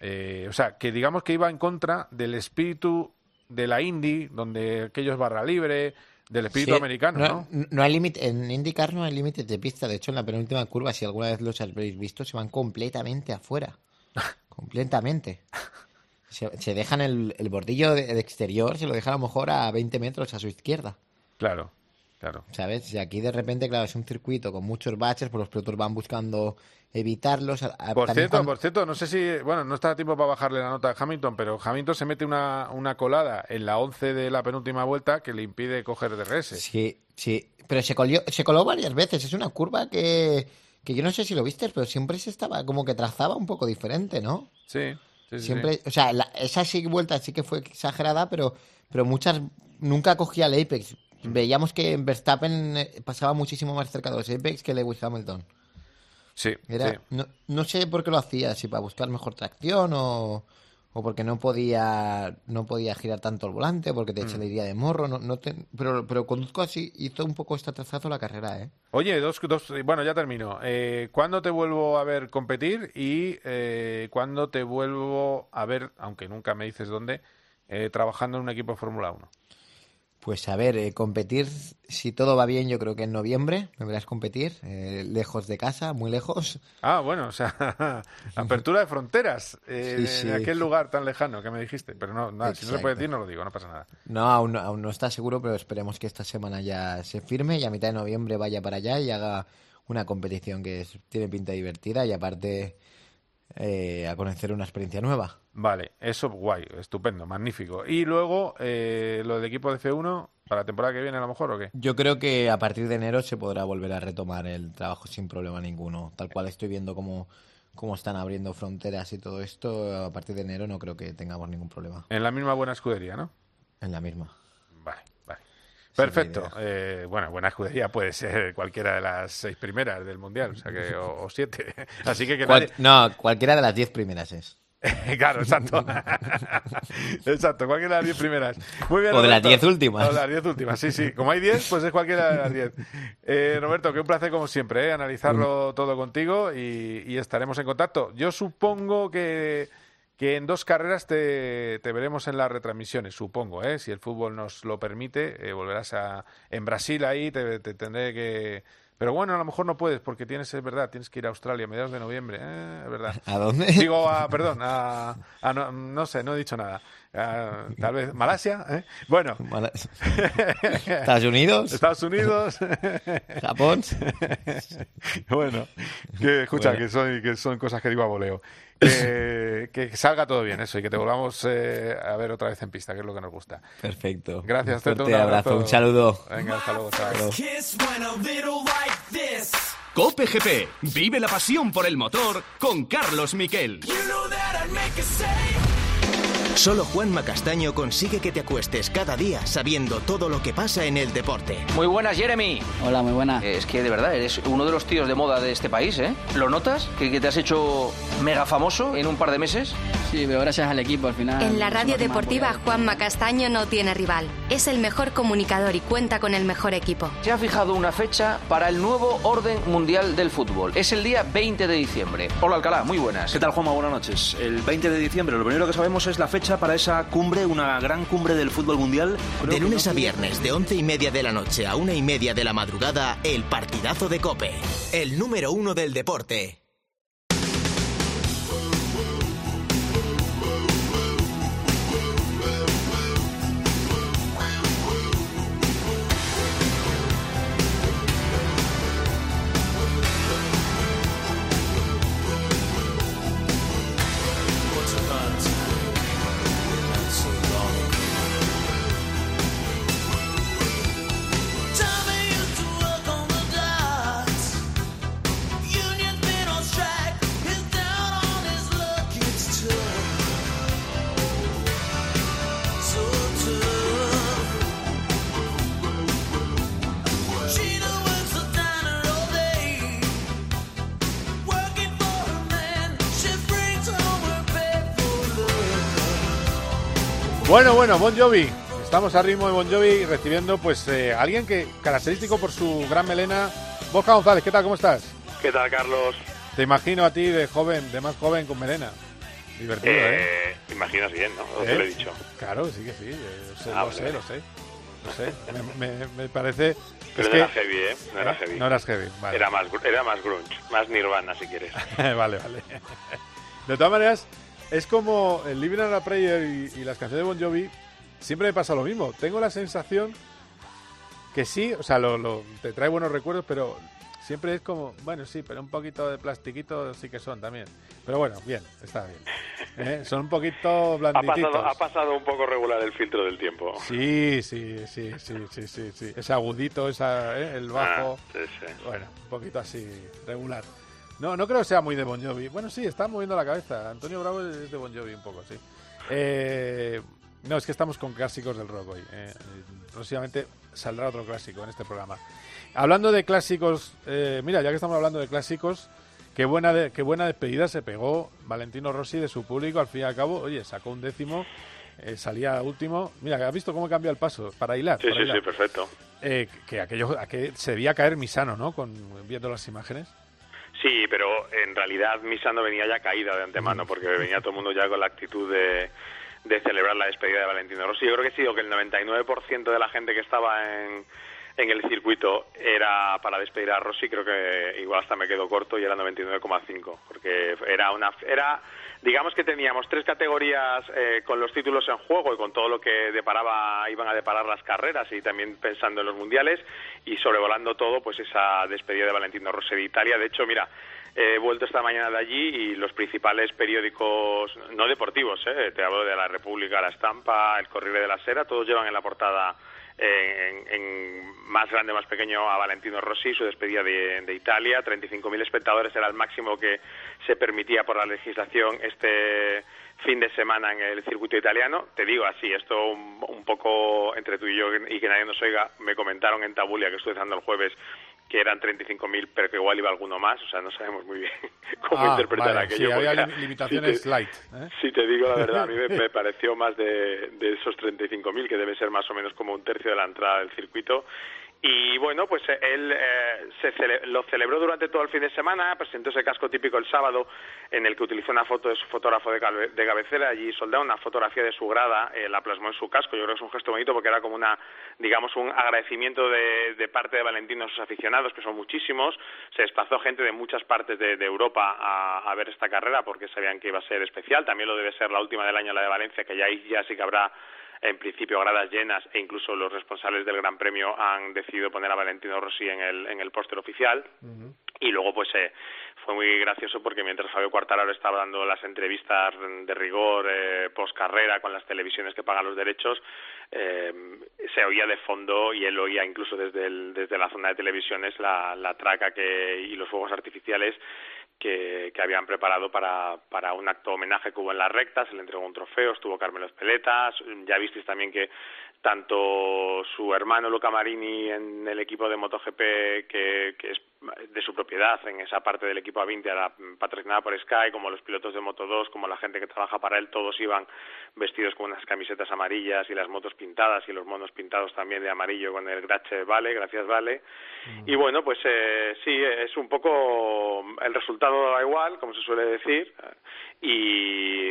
Eh, o sea, que digamos que iba en contra del espíritu de la Indy, donde aquello es barra libre, del espíritu Sí, americano, ¿no? No hay límite, en IndyCar no hay límites de pista. De hecho, en la penúltima curva, si alguna vez los habréis visto, se van completamente afuera. *laughs* completamente. Se, se dejan el, el bordillo de, exterior, se lo dejan a lo mejor a 20 metros a su izquierda. Claro, claro. ¿Sabes? Y aquí de repente, claro, es un circuito con muchos baches, pues los pilotos van buscando evitarlos. A- Por cierto, cuando- por cierto, no sé si, bueno, no está a tiempo para bajarle la nota a Hamilton, pero Hamilton se mete una, una colada en la 11 de la penúltima vuelta que le impide coger DRS. Sí, sí. Pero se, colió- se coló varias veces. Es una curva que, que yo no sé si lo viste, pero siempre se estaba como que trazaba un poco diferente, ¿no? Sí, sí, Siempre, sí. o sea, la- esa sí vuelta sí que fue exagerada, pero, pero muchas nunca cogía el apex. Veíamos que Verstappen eh, pasaba muchísimo más cerca de los apex que Lewis Hamilton. Sí, Era, sí. no, no sé por qué lo hacía, si para buscar mejor tracción o, o porque no podía no podía girar tanto el volante, porque te Mm. iría de morro, no, no te- pero, pero conduzco así, hizo un poco este trazazo la carrera, ¿eh? Oye, dos, dos, bueno, ya termino. Eh, ¿Cuándo te vuelvo a ver competir y eh, cuándo te vuelvo a ver, aunque nunca me dices dónde, eh, trabajando en un equipo de Fórmula 1? Pues a ver, eh, competir, si todo va bien, yo creo que en noviembre me verás competir, eh, lejos de casa, muy lejos. Ah, bueno, o sea, *laughs* apertura de fronteras eh, Sí, sí. en aquel lugar tan lejano que me dijiste. Pero no, nada, si no se puede decir, no lo digo, no pasa nada. No aún, no, aún no está seguro, pero esperemos que esta semana ya se firme y a mitad de noviembre vaya para allá y haga una competición que es- tiene pinta divertida y aparte eh, a conocer una experiencia nueva. Vale, eso guay, estupendo, magnífico. Y luego, eh, lo del equipo de F1, para la temporada que viene a lo mejor, ¿o qué? Yo creo que a partir de enero se podrá volver a retomar el trabajo sin problema ninguno. Tal cual estoy viendo cómo, cómo están abriendo fronteras y todo esto, a partir de enero no creo que tengamos ningún problema. En la misma buena escudería, ¿no? En la misma. Vale, vale. Perfecto. Eh, bueno, buena escudería puede ser cualquiera de las seis primeras del mundial, o sea que o, o siete. *laughs* Así que que Cual- nadie- no, cualquiera de las diez primeras es. *laughs* claro, exacto. *laughs* exacto, cualquiera de las diez primeras. Muy bien. O de las Roberto. diez últimas. O de las diez últimas, sí, sí. Como hay diez, pues es cualquiera de las diez. Eh, Roberto, que un placer como siempre, ¿eh? analizarlo todo contigo y, y estaremos en contacto. Yo supongo que, que en dos carreras te, te veremos en las retransmisiones, supongo, ¿eh? si el fútbol nos lo permite. eh, volverás a. En Brasil ahí te, te tendré que. Pero bueno, a lo mejor no puedes porque tienes, es verdad, tienes que ir a Australia a mediados de noviembre, ¿eh? es verdad. *laughs* ¿A dónde? Digo, a, perdón, a, a no, no sé, no he dicho nada. A, tal vez Malasia, ¿eh? Bueno. Mala- *laughs* Estados Unidos. Estados Unidos. *laughs* Japón. bueno, que escucha, Bueno. que, son, que son cosas que digo a voleo. Que, *laughs* que salga todo bien eso y que te volvamos eh, a ver otra vez en pista, que es lo que nos gusta. Perfecto. Gracias, Un fuerte Teto, un abrazo, un saludo. Venga, hasta luego, chao. Kiss went a little like this. Cope GP. Vive la pasión por el motor con Carlos Miquel. You know Solo Juanma Castaño consigue que te acuestes cada día sabiendo todo lo que pasa en el deporte. Muy buenas, Jeremy. Hola, muy buenas. Es que de verdad eres uno de los tíos de moda de este país, ¿eh? ¿Lo notas? ¿Que, que te has hecho mega famoso en un par de meses? Sí, pero gracias al equipo al final. En la radio deportiva Juanma Castaño no tiene rival. Es el mejor comunicador y cuenta con el mejor equipo. Se ha fijado una fecha para el nuevo orden mundial del fútbol. Es el día 20 de diciembre. Hola, Alcalá, muy buenas. ¿Qué tal, Juanma? Buenas noches. El 20 de diciembre, lo primero que sabemos es la fecha para esa cumbre, una gran cumbre del fútbol mundial. De lunes a viernes, de once y media de la noche a una y media de la madrugada, el partidazo de Cope. El número uno del deporte. Bueno, bueno, Bon Jovi. Estamos a ritmo de Bon Jovi recibiendo pues eh, alguien que característico por su gran melena. Borja González, ¿qué tal? ¿Cómo estás? ¿Qué tal, Carlos? Te imagino a ti de joven, de más joven con melena. Divertido, ¿eh? Eh, imaginas bien, ¿no? Lo que ¿Eh? le he dicho. Claro, sí que sí. eh, sé, Ah, lo sé, lo sé. No sé, me, me- me parece... Pero no que- era heavy, ¿eh? No era ¿Eh? heavy. No eras heavy, vale. Era más, era más grunge, más nirvana, si quieres. *laughs* vale, vale. De todas maneras, es como el Living on a Prayer y, y las canciones de Bon Jovi, siempre me pasa lo mismo. Tengo la sensación que sí, o sea, lo, lo- te trae buenos recuerdos, pero siempre es como, bueno, sí, pero un poquito de plastiquito sí que son también. Pero bueno, bien, está bien. ¿Eh? Son un poquito Ha blandititos. pasado, ha pasado un poco regular el filtro del tiempo. Sí, sí, sí, sí, sí, sí, sí. Ese agudito, esa, ¿eh? el bajo. Ah, sí, sí. Bueno, un poquito así, regular. No, no creo que sea muy de Bon Jovi. Bueno, sí, está moviendo la cabeza. Antonio Bravo es de Bon Jovi un poco, sí. Eh, no, es que estamos con clásicos del rock hoy. eh. Próximamente saldrá otro clásico en este programa. Hablando de clásicos, eh, mira, ya que estamos hablando de clásicos, qué buena, de- qué buena despedida se pegó Valentino Rossi de su público. Al fin y al cabo, oye, sacó un décimo, eh, salía último. Mira, ¿has visto cómo cambia el paso? Para hilar. Sí, para sí, hilar. sí, perfecto. Eh, que aquello, a que se debía caer Misano, ¿no? Con, viendo las imágenes. Sí, pero en realidad Misa no venía ya caída de antemano, porque venía todo el mundo ya con la actitud de, de celebrar la despedida de Valentino Rossi. Yo creo que sí, o que el 99% de la gente que estaba en, en el circuito era para despedir a Rossi, creo que igual hasta me quedo corto y era 99,5, porque era una era digamos que teníamos tres categorías eh, con los títulos en juego y con todo lo que deparaba iban a deparar las carreras y también pensando en los mundiales y sobrevolando todo pues esa despedida de Valentino Rossi de Italia. De hecho, mira, he vuelto esta mañana de allí y los principales periódicos, no deportivos, eh, te hablo de La República, La Estampa, El Corriere de la Sera, todos llevan en la portada en, en más grande más pequeño a Valentino Rossi, su despedida de, de Italia. 35.000 espectadores era el máximo que se permitía por la legislación este fin de semana en el circuito italiano. Te digo así, esto un, un poco entre tú y yo y que nadie nos oiga, me comentaron en Tabulia que estuve dando el jueves que eran 35.000, pero que igual iba alguno más, o sea, no sabemos muy bien *laughs* cómo Ah, interpretar vale, aquello. sí, había si limitaciones te- light. ¿eh? si te digo la verdad, a mí me, *laughs* me pareció más de, de esos 35.000, que debe ser más o menos como un tercio de la entrada del circuito. Y bueno, pues él eh, se cele- lo celebró durante todo el fin de semana, presentó ese casco típico el sábado, en el que utilizó una foto de su fotógrafo de, cabecera, allí soldado una fotografía de su grada, eh, la plasmó en su casco. Yo creo que es un gesto bonito porque era como una, digamos, un agradecimiento de, de parte de Valentino a sus aficionados, que son muchísimos. Se desplazó gente de muchas partes de, Europa a, ver esta carrera porque sabían que iba a ser especial. También lo debe ser la última del año, la de Valencia, que ya ya sí que habrá en principio gradas llenas e incluso los responsables del Gran Premio han decidido poner a Valentino Rossi en el, en el póster oficial. Y luego, pues, eh, fue muy gracioso porque mientras Fabio Quartararo estaba dando las entrevistas de rigor eh, post carrera con las televisiones que pagan los derechos, eh, se oía de fondo y él oía incluso desde, el- desde la zona de televisiones la, la traca que, y los fuegos artificiales que, que habían preparado para, para un acto homenaje que hubo en la recta, se le entregó un trofeo, estuvo Carmelo Espeletas, ya visteis también que tanto su hermano Luca Marini en el equipo de MotoGP, que, que es de su propiedad en esa parte del equipo A20, era patrocinada por Sky, como los pilotos de Moto2, como la gente que trabaja para él, todos iban vestidos con unas camisetas amarillas y las motos pintadas y los monos pintados también de amarillo con el Grache Vale, gracias Vale. Y bueno, pues eh, sí, es un poco el resultado da igual, como se suele decir, y,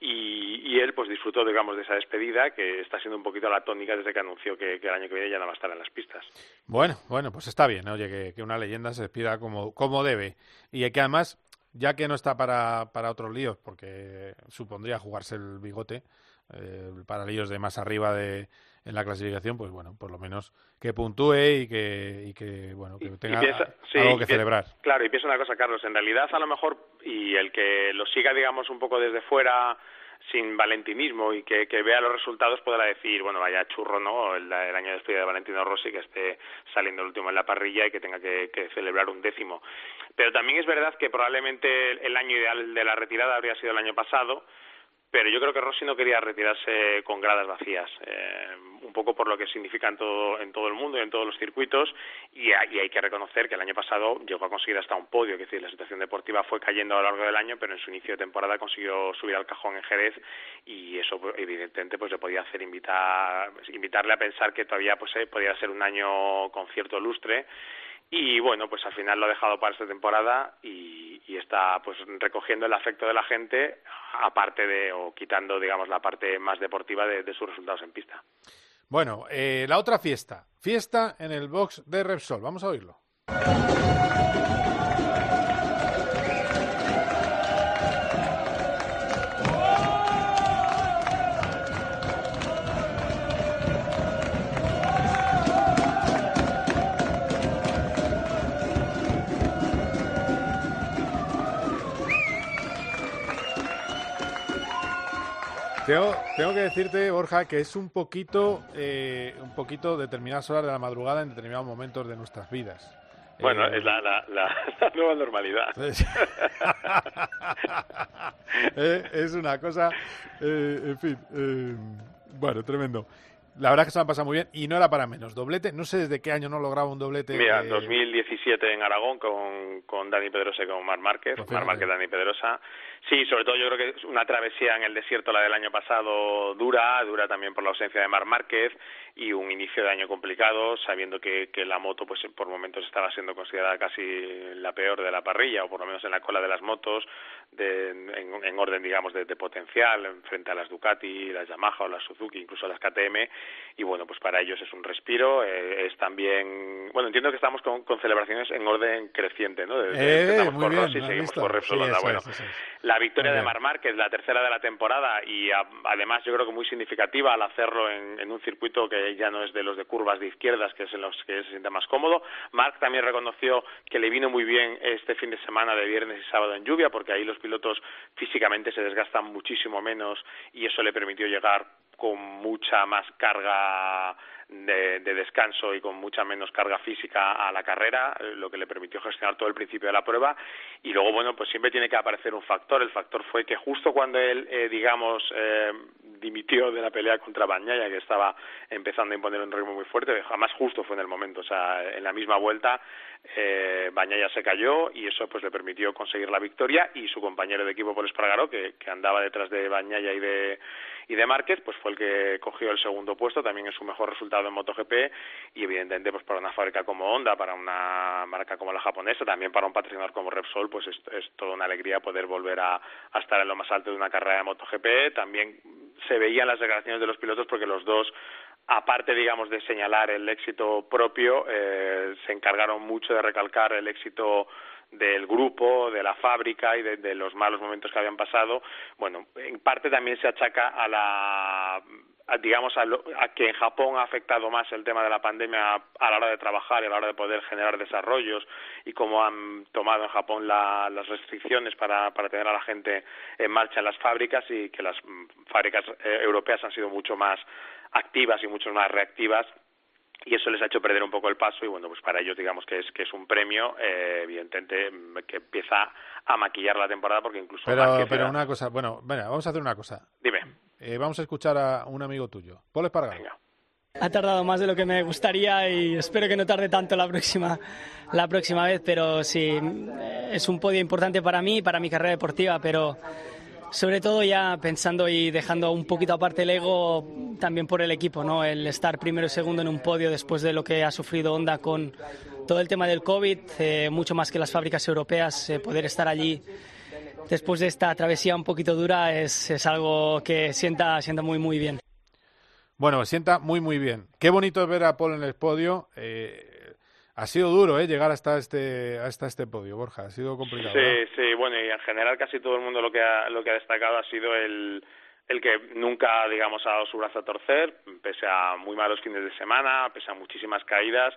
y, y él pues disfrutó, digamos, de esa despedida que está siendo un poquito la tónica desde que anunció que, que el año que viene ya no va a estar en las pistas. Bueno, bueno, pues está bien, oye, que, que una leyenda se despida como, como debe. Y que además, ya que no está para, para otros líos, porque supondría jugarse el bigote, eh, para líos de más arriba de, en la clasificación, pues bueno, por lo menos que puntúe y que, y que bueno, que tenga sí, algo que celebrar. Claro, y piensa una cosa, Carlos, en realidad a lo mejor, y el que lo siga, digamos, un poco desde fuera, sin valentinismo y que, vea los resultados, podrá decir, bueno, vaya churro, ¿no? El, el año de despedida de Valentino Rossi, que esté saliendo el último en la parrilla y que tenga que, que celebrar un décimo. Pero también es verdad que probablemente el año ideal de la retirada habría sido el año pasado, pero yo creo que Rossi no quería retirarse con gradas vacías, eh, un poco por lo que significa en todo, en todo el mundo y en todos los circuitos, y hay, y hay que reconocer que el año pasado llegó a conseguir hasta un podio, es decir, la situación deportiva fue cayendo a lo largo del año, pero en su inicio de temporada consiguió subir al cajón en Jerez, y eso evidentemente pues le podía hacer invitar, invitarle a pensar que todavía pues eh, podía ser un año con cierto lustre, y bueno, pues al final lo ha dejado para esta temporada y, está pues recogiendo el afecto de la gente, aparte de, o quitando, digamos, la parte más deportiva de, de sus resultados en pista. Bueno, eh, la otra fiesta. Fiesta en el box de Repsol. Vamos a oírlo. Tengo, tengo que decirte, Borja, que es un poquito, eh, un poquito determinadas horas de la madrugada en determinados momentos de nuestras vidas. Bueno, Eh, es la, la, la, *laughs* la nueva normalidad. *laughs* Eh, es una cosa, eh, en fin, eh, bueno, tremendo. La verdad es que se me ha pasado muy bien y no era para menos. Doblete, no sé desde qué año no lograba un doblete. Mira, eh, 2017 en Aragón con, con Dani Pedrosa y con Mar Márquez. Pues Mar. Márquez, Dani Pedrosa. Sí, sobre todo yo creo que es una travesía en el desierto, la del año pasado, dura, dura también por la ausencia de Mar Márquez y un inicio de año complicado, sabiendo que, que la moto pues por momentos estaba siendo considerada casi la peor de la parrilla, o por lo menos en la cola de las motos, de, en, en orden, digamos, de, de potencial, frente a las Ducati, las Yamaha o las Suzuki, incluso las KTM, y bueno, pues para ellos es un respiro, eh, es también, bueno, entiendo que estamos con, con celebraciones en orden creciente, ¿no? Desde Eh, empezamos muy por bien, Rossi y ¿has seguimos visto? Repsol Sí, Bueno, es, eso es. la victoria Muy de. Mar Márquez, la tercera de la temporada y a- además yo creo que muy significativa al hacerlo en, en un circuito que ya no es de los de curvas de izquierdas, que es en los que se siente más cómodo. Marc también reconoció que le vino muy bien este fin de semana de viernes y sábado en lluvia, porque ahí los pilotos físicamente se desgastan muchísimo menos y eso le permitió llegar con mucha más carga de, de descanso y con mucha menos carga física a la carrera, lo que le permitió gestionar todo el principio de la prueba. Y luego, bueno, pues siempre tiene que aparecer un factor. El factor fue que justo cuando él, eh, digamos, eh, dimitió de la pelea contra Bañaya, que estaba empezando a imponer un ritmo muy fuerte, jamás justo fue en el momento. O sea, en la misma vuelta, eh, Bañaya se cayó y eso pues le permitió conseguir la victoria y su compañero de equipo, Paul Espargaró, que, que andaba detrás de Bañaya y de y de Márquez, pues fue el que cogió el segundo puesto, también es su mejor resultado en MotoGP y evidentemente pues para una fábrica como Honda, para una marca como la japonesa, también para un patrocinador como Repsol, pues es, es toda una alegría poder volver a, estar en lo más alto de una carrera de MotoGP. También se veían las declaraciones de los pilotos porque los dos aparte, digamos, de señalar el éxito propio, eh, se encargaron mucho de recalcar el éxito del grupo, de la fábrica y de, de los malos momentos que habían pasado. Bueno, en parte también se achaca a la digamos a, lo- a que en Japón ha afectado más el tema de la pandemia a la hora de trabajar y a la hora de poder generar desarrollos y cómo han tomado en Japón la- las restricciones para, para tener a la gente en marcha en las fábricas y que las mm, fábricas eh, europeas han sido mucho más activas y mucho más reactivas y eso les ha hecho perder un poco el paso y bueno pues para ellos digamos que es que es un premio eh, evidentemente mm, que empieza a maquillar la temporada porque incluso Pero, pero era- una cosa, bueno, venga, vamos a hacer una cosa. dime Eh, vamos a escuchar a un amigo tuyo, Paul Espargaró. Ha tardado más de lo que me gustaría y espero que no tarde tanto la próxima, la próxima vez, pero sí, es un podio importante para mí y para mi carrera deportiva, pero sobre todo ya pensando y dejando un poquito aparte el ego también por el equipo, ¿no? El estar primero y segundo en un podio después de lo que ha sufrido Honda con todo el tema del COVID, eh, mucho más que las fábricas europeas, eh, poder estar allí después de esta travesía un poquito dura es, algo que sienta, sienta muy, muy bien. Bueno, sienta muy, muy bien. Qué bonito ver a Paul en el podio. Eh, ha sido duro, ¿eh? Llegar hasta este, hasta este podio, Borja. Ha sido complicado. ¿verdad? Sí, sí, bueno, y en general casi todo el mundo lo que ha, lo que ha destacado ha sido el, el que nunca, digamos, ha dado su brazo a torcer, pese a muy malos fines de semana, pese a muchísimas caídas,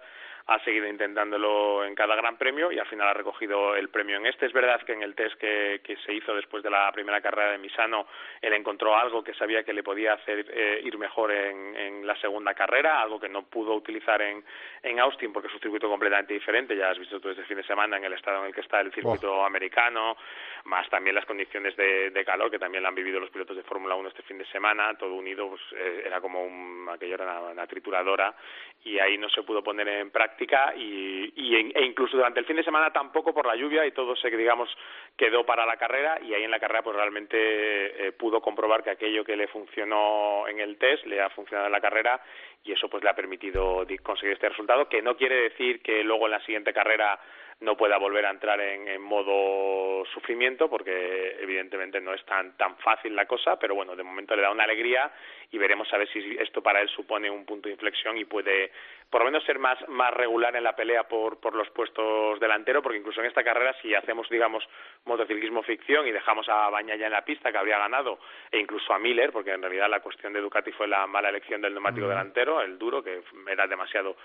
ha seguido intentándolo en cada gran premio y al final ha recogido el premio en este. Es verdad que en el test que, que se hizo después de la primera carrera de Misano, él encontró algo que sabía que le podía hacer eh, ir mejor en, en la segunda carrera, algo que no pudo utilizar en, en Austin porque es un circuito completamente diferente. Ya has visto tú este fin de semana en el estado en el que está el circuito americano, más también las condiciones de, de calor que también la han vivido los pilotos de Fórmula 1 este fin de semana, todo unido, pues eh, era como un, aquello era una, una trituradora y ahí no se pudo poner en práctica y, y en- e incluso durante el fin de semana tampoco por la lluvia y todo se digamos quedó para la carrera y ahí en la carrera pues realmente eh, pudo comprobar que aquello que le funcionó en el test le ha funcionado en la carrera y eso pues le ha permitido conseguir este resultado que no quiere decir que luego en la siguiente carrera no pueda volver a entrar en, en, modo sufrimiento porque evidentemente no es tan tan fácil la cosa pero bueno de momento le da una alegría y veremos a ver si esto para él supone un punto de inflexión y puede por lo menos ser más más regular en la pelea por por los puestos delantero porque incluso en esta carrera si hacemos digamos motociclismo ficción y dejamos a Bañaya en la pista que habría ganado e incluso a Miller porque en realidad la cuestión de Ducati fue la mala elección del neumático delantero el duro que era demasiado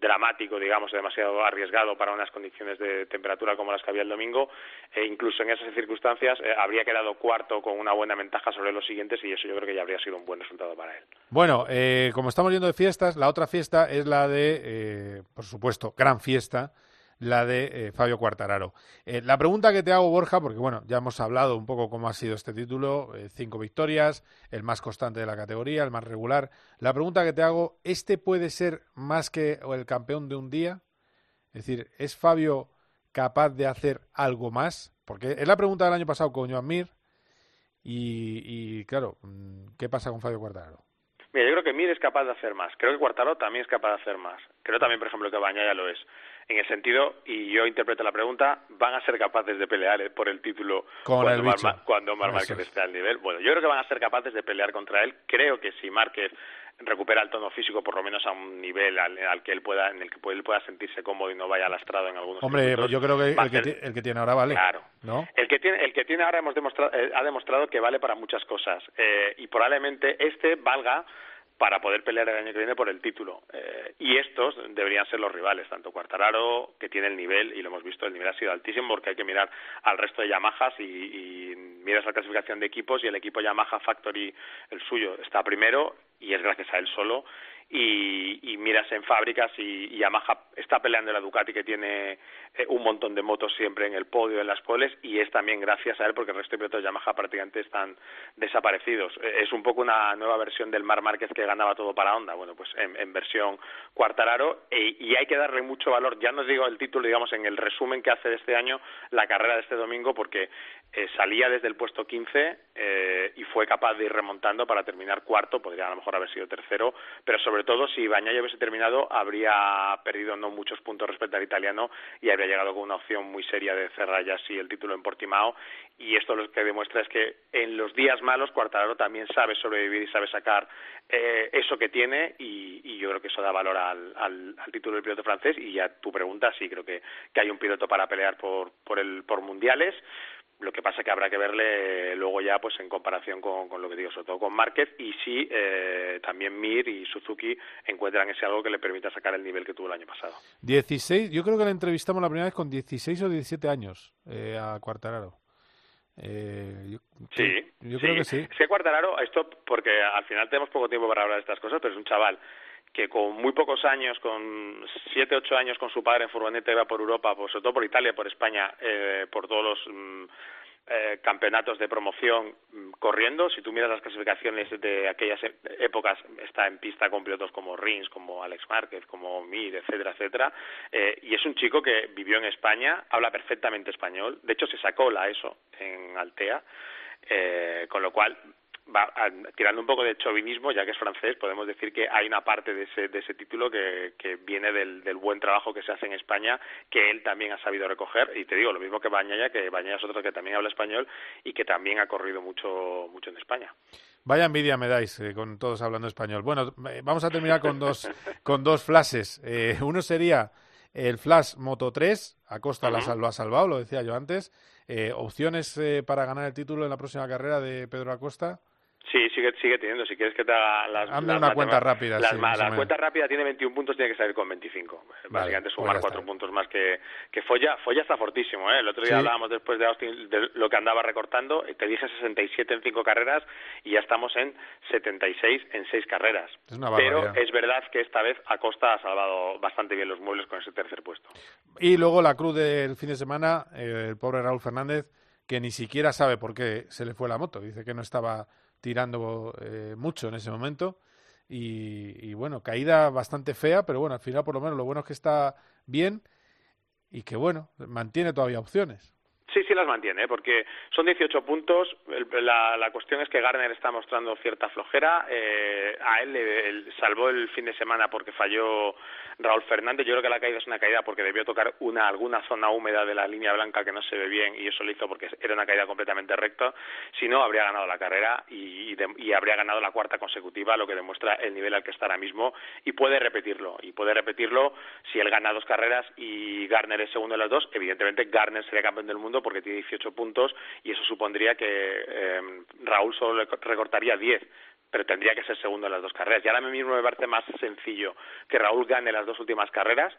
dramático digamos demasiado arriesgado para unas condiciones de temperatura como las que había el domingo e incluso en esas circunstancias eh, habría quedado cuarto con una buena ventaja sobre los siguientes y eso yo creo que ya habría sido un buen resultado para él. Bueno, eh, como estamos yendo de fiestas, la otra fiesta es la de, eh, por supuesto, gran fiesta, la de eh, Fabio Quartararo. Eh, la pregunta que te hago, Borja, porque bueno, ya hemos hablado un poco cómo ha sido este título, eh, cinco victorias, el más constante de la categoría, el más regular. La pregunta que te hago, ¿este puede ser más que el campeón de un día? Es decir, ¿es Fabio capaz de hacer algo más? Porque es la pregunta del año pasado con Joan Mir. Y, claro, mm, ¿qué pasa con Fabio Quartararo? Mira, yo creo que Mir es capaz de hacer más. Creo que Quartararo también es capaz de hacer más. Creo también, por ejemplo, que Bañaya lo es. En el sentido, y yo interpreto la pregunta, ¿van a ser capaces de pelear por el título Con cuando, el Mar, cuando Mar Márquez esté al nivel? Bueno, yo creo que van a ser capaces de pelear contra él. Creo que si Márquez recupera el tono físico por lo menos a un nivel al, al que él pueda en el que él pueda sentirse cómodo y no vaya lastrado en algunos Hombre, yo creo que el que tiene ahora vale. Claro. ¿No? el que tiene, el que tiene ahora hemos demostrado, eh, ha demostrado que vale para muchas cosas eh, y probablemente este valga para poder pelear el año que viene por el título. Eh, y estos deberían ser los rivales, tanto Quartararo, que tiene el nivel, y lo hemos visto, el nivel ha sido altísimo, porque hay que mirar al resto de Yamahas y, y miras la clasificación de equipos y el equipo Yamaha Factory, el suyo, está primero y es gracias a él solo. Y, y miras en fábricas y, Yamaha está peleando la Ducati que tiene eh, un montón de motos siempre en el podio, en las poles, y es también gracias a él porque el resto de pilotos Yamaha prácticamente están desaparecidos. Eh, es un poco una nueva versión del Mar Márquez que ganaba todo para Honda, bueno, pues en, en versión Cuartararo, e- y hay que darle mucho valor, ya no digo el título, digamos, en el resumen que hace de este año la carrera de este domingo, porque eh, salía desde el puesto 15 eh, y fue capaz de ir remontando para terminar cuarto, podría a lo mejor haber sido tercero, pero sobre todo si Bañaya hubiese terminado habría perdido no muchos puntos respecto al italiano y habría llegado con una opción muy seria de cerrar ya así el título en Portimao. Y esto lo que demuestra es que en los días malos Cuartararo también sabe sobrevivir y sabe sacar eh, eso que tiene y, yo creo que eso da valor al, al, al título del piloto francés. Y ya tu pregunta sí creo que, que hay un piloto para pelear por por el por mundiales lo que pasa que habrá que verle luego ya pues en comparación con, con lo que digo sobre todo con Márquez y si eh, también Mir y Suzuki encuentran ese algo que le permita sacar el nivel que tuvo el año pasado 16, yo creo que la entrevistamos la primera vez con 16 o 17 años eh, a Quartararo. Eh, yo, Sí, yo creo que sí. Es que Cuartararo, esto porque al final tenemos poco tiempo para hablar de estas cosas, pero es un chaval que con muy pocos años, con siete, ocho años con su padre en furgoneta iba por Europa, pues, sobre todo por Italia, por España, eh, por todos los mm, eh, campeonatos de promoción mm, corriendo. Si tú miras las clasificaciones de aquellas épocas, está en pista con pilotos como Rins, como Alex Márquez, como Mir, etcétera, etcétera. Eh, y es un chico que vivió en España, habla perfectamente español. De hecho, se sacó la ESO en Altea, eh, con lo cual va a- tirando un poco de chauvinismo, ya que es francés, podemos decir que hay una parte de ese, de ese título que, que viene del, del buen trabajo que se hace en España, que él también ha sabido recoger. Y te digo, lo mismo que Bañaya, que Bañaya es otro que también habla español y que también ha corrido mucho, mucho en España. Vaya envidia me dais eh, con todos hablando español. Bueno, eh, vamos a terminar con dos, *laughs* con dos flashes. Eh, uno sería el Flash Moto 3, Acosta Ujú. sal- lo ha salvado, lo decía yo antes. Eh, opciones eh, para ganar el título en la próxima carrera de Pedro Acosta. Sí, sigue, sigue teniendo. Si quieres que te haga las. Hazme las una cuenta rápida, sí, más la cuenta rápida tiene 21 puntos, tiene que salir con 25. Básicamente pues sumar cuatro puntos más que, que Folla. Folla está fortísimo, ¿eh? El otro día Sí. hablábamos después de Austin de lo que andaba recortando. y Te dije 67 en cinco carreras y ya estamos en 76 en seis carreras. Es una Pero es verdad que esta vez Acosta ha salvado bastante bien los muebles con ese tercer puesto. Y luego la cruz del fin de semana, eh, el pobre Raúl Fernández, que ni siquiera sabe por qué se le fue la moto. Dice que no estaba tirando eh, mucho en ese momento. Y, y bueno, caída bastante fea, pero bueno, al final por lo menos lo bueno es que está bien y que bueno, mantiene todavía opciones. Sí, sí las mantiene, porque son 18 puntos. La, la cuestión es que Garner está mostrando cierta flojera. Eh, a él le salvó el fin de semana porque falló Raúl Fernández. Yo creo que la caída es una caída porque debió tocar una alguna zona húmeda de la línea blanca que no se ve bien y eso lo hizo porque era una caída completamente recta. Si no, habría ganado la carrera y, de- y habría ganado la cuarta consecutiva, lo que demuestra el nivel al que está ahora mismo y puede repetirlo. Y puede repetirlo si él gana dos carreras y Garner es segundo en las dos. Evidentemente, Garner sería campeón del mundo porque tiene 18 puntos y eso supondría que eh, Raúl solo le co- recortaría 10 pero tendría que ser segundo en las dos carreras. Y ahora mismo me parece más sencillo que Raúl gane las dos últimas carreras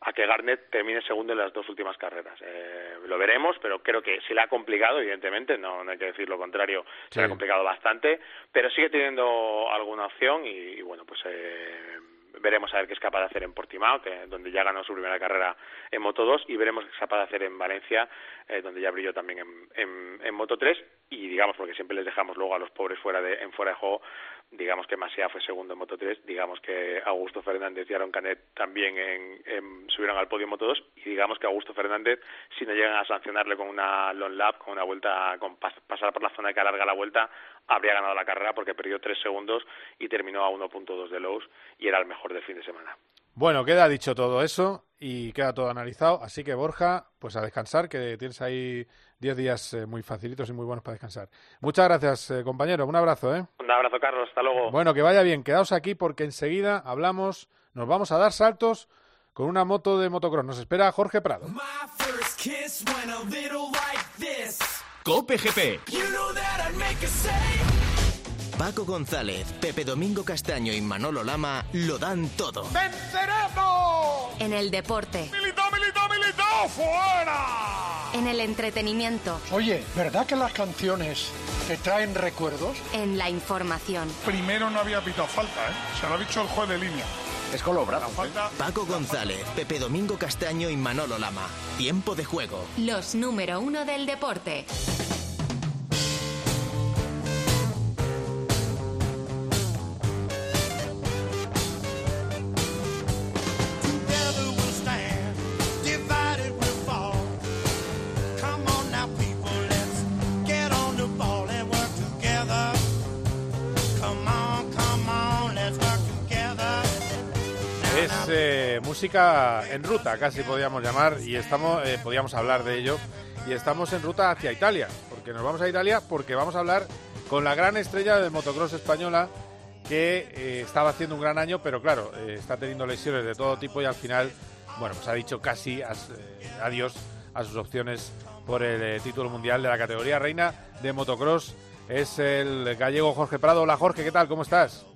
a que Garnet termine segundo en las dos últimas carreras. Eh, lo veremos, pero creo que se le ha complicado, evidentemente, no, no hay que decir lo contrario, se le ha complicado bastante, pero sigue teniendo alguna opción y, y bueno, pues eh, veremos a ver qué es capaz de hacer en Portimao, que, donde ya ganó su primera carrera en Moto 2, y veremos qué es capaz de hacer en Valencia, eh, donde ya brilló también en, en, en Moto 3, y digamos, porque siempre les dejamos luego a los pobres fuera de, en fuera de juego, digamos que Masia fue segundo en Moto 3, digamos que Augusto Fernández y Aaron Canet también en- subieron al podio en Moto 2 y digamos que Augusto Fernández si no llegan a sancionarle con una long lap, con una vuelta, con pas- pasar por la zona que alarga la vuelta, habría ganado la carrera porque perdió tres segundos y terminó a 1.2 de Lowe's y era el mejor del fin de semana. Bueno, queda dicho todo eso y queda todo analizado. Así que, Borja, pues a descansar, que tienes ahí 10 días eh, muy facilitos y muy buenos para descansar. Muchas gracias, eh, compañero. Un abrazo, ¿eh? Un abrazo, Carlos. Hasta luego. Bueno, que vaya bien. Quedaos aquí porque enseguida hablamos, nos vamos a dar saltos con una moto de motocross. Nos espera Jorge Prado. Like. Cope GP. You know Paco González, Pepe Domingo Castaño y Manolo Lama lo dan todo. ¡Venceremos! En el deporte. ¡Militó, militó, militó! ¡Fuera! En el entretenimiento. Oye, ¿verdad que las canciones te traen recuerdos? En la información. Primero no había pitado falta, ¿eh? Se lo ha dicho el juez de línea. Es con los brazos. Falta... Paco González, Pepe Domingo Castaño y Manolo Lama. Tiempo de juego. Los número uno del deporte. Música en ruta, casi podríamos llamar, y estamos, eh, podríamos hablar de ello. Y estamos en ruta hacia Italia, porque nos vamos a Italia porque vamos a hablar con la gran estrella del motocross española que eh, estaba haciendo un gran año, pero claro, eh, está teniendo lesiones de todo tipo y al final, bueno, pues ha dicho casi as- eh, adiós a sus opciones por el título mundial de la categoría reina de motocross. Es el gallego Jorge Prado. Hola Jorge, ¿qué tal? ¿Cómo estás?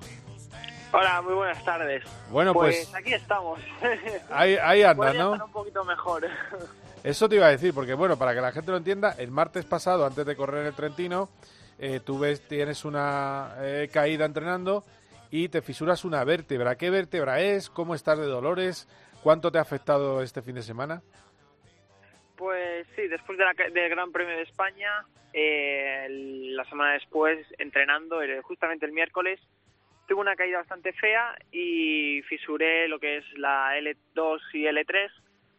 Hola, muy buenas tardes. Bueno, pues- aquí estamos. *laughs* Ahí, ahí Podría ¿no? estar un poquito mejor. *laughs* Eso te iba a decir, porque bueno, para que la gente lo entienda, el martes pasado, antes de correr el Trentino, eh, tú ves, tienes una eh, caída entrenando y te fisuras una vértebra. ¿Qué vértebra es? ¿Cómo estás de dolores? ¿Cuánto te ha afectado este fin de semana? Pues sí, después de la del Gran Premio de España, eh, la semana después, entrenando, justamente el miércoles, tuve una caída bastante fea y fisuré lo que es la L2 y L3.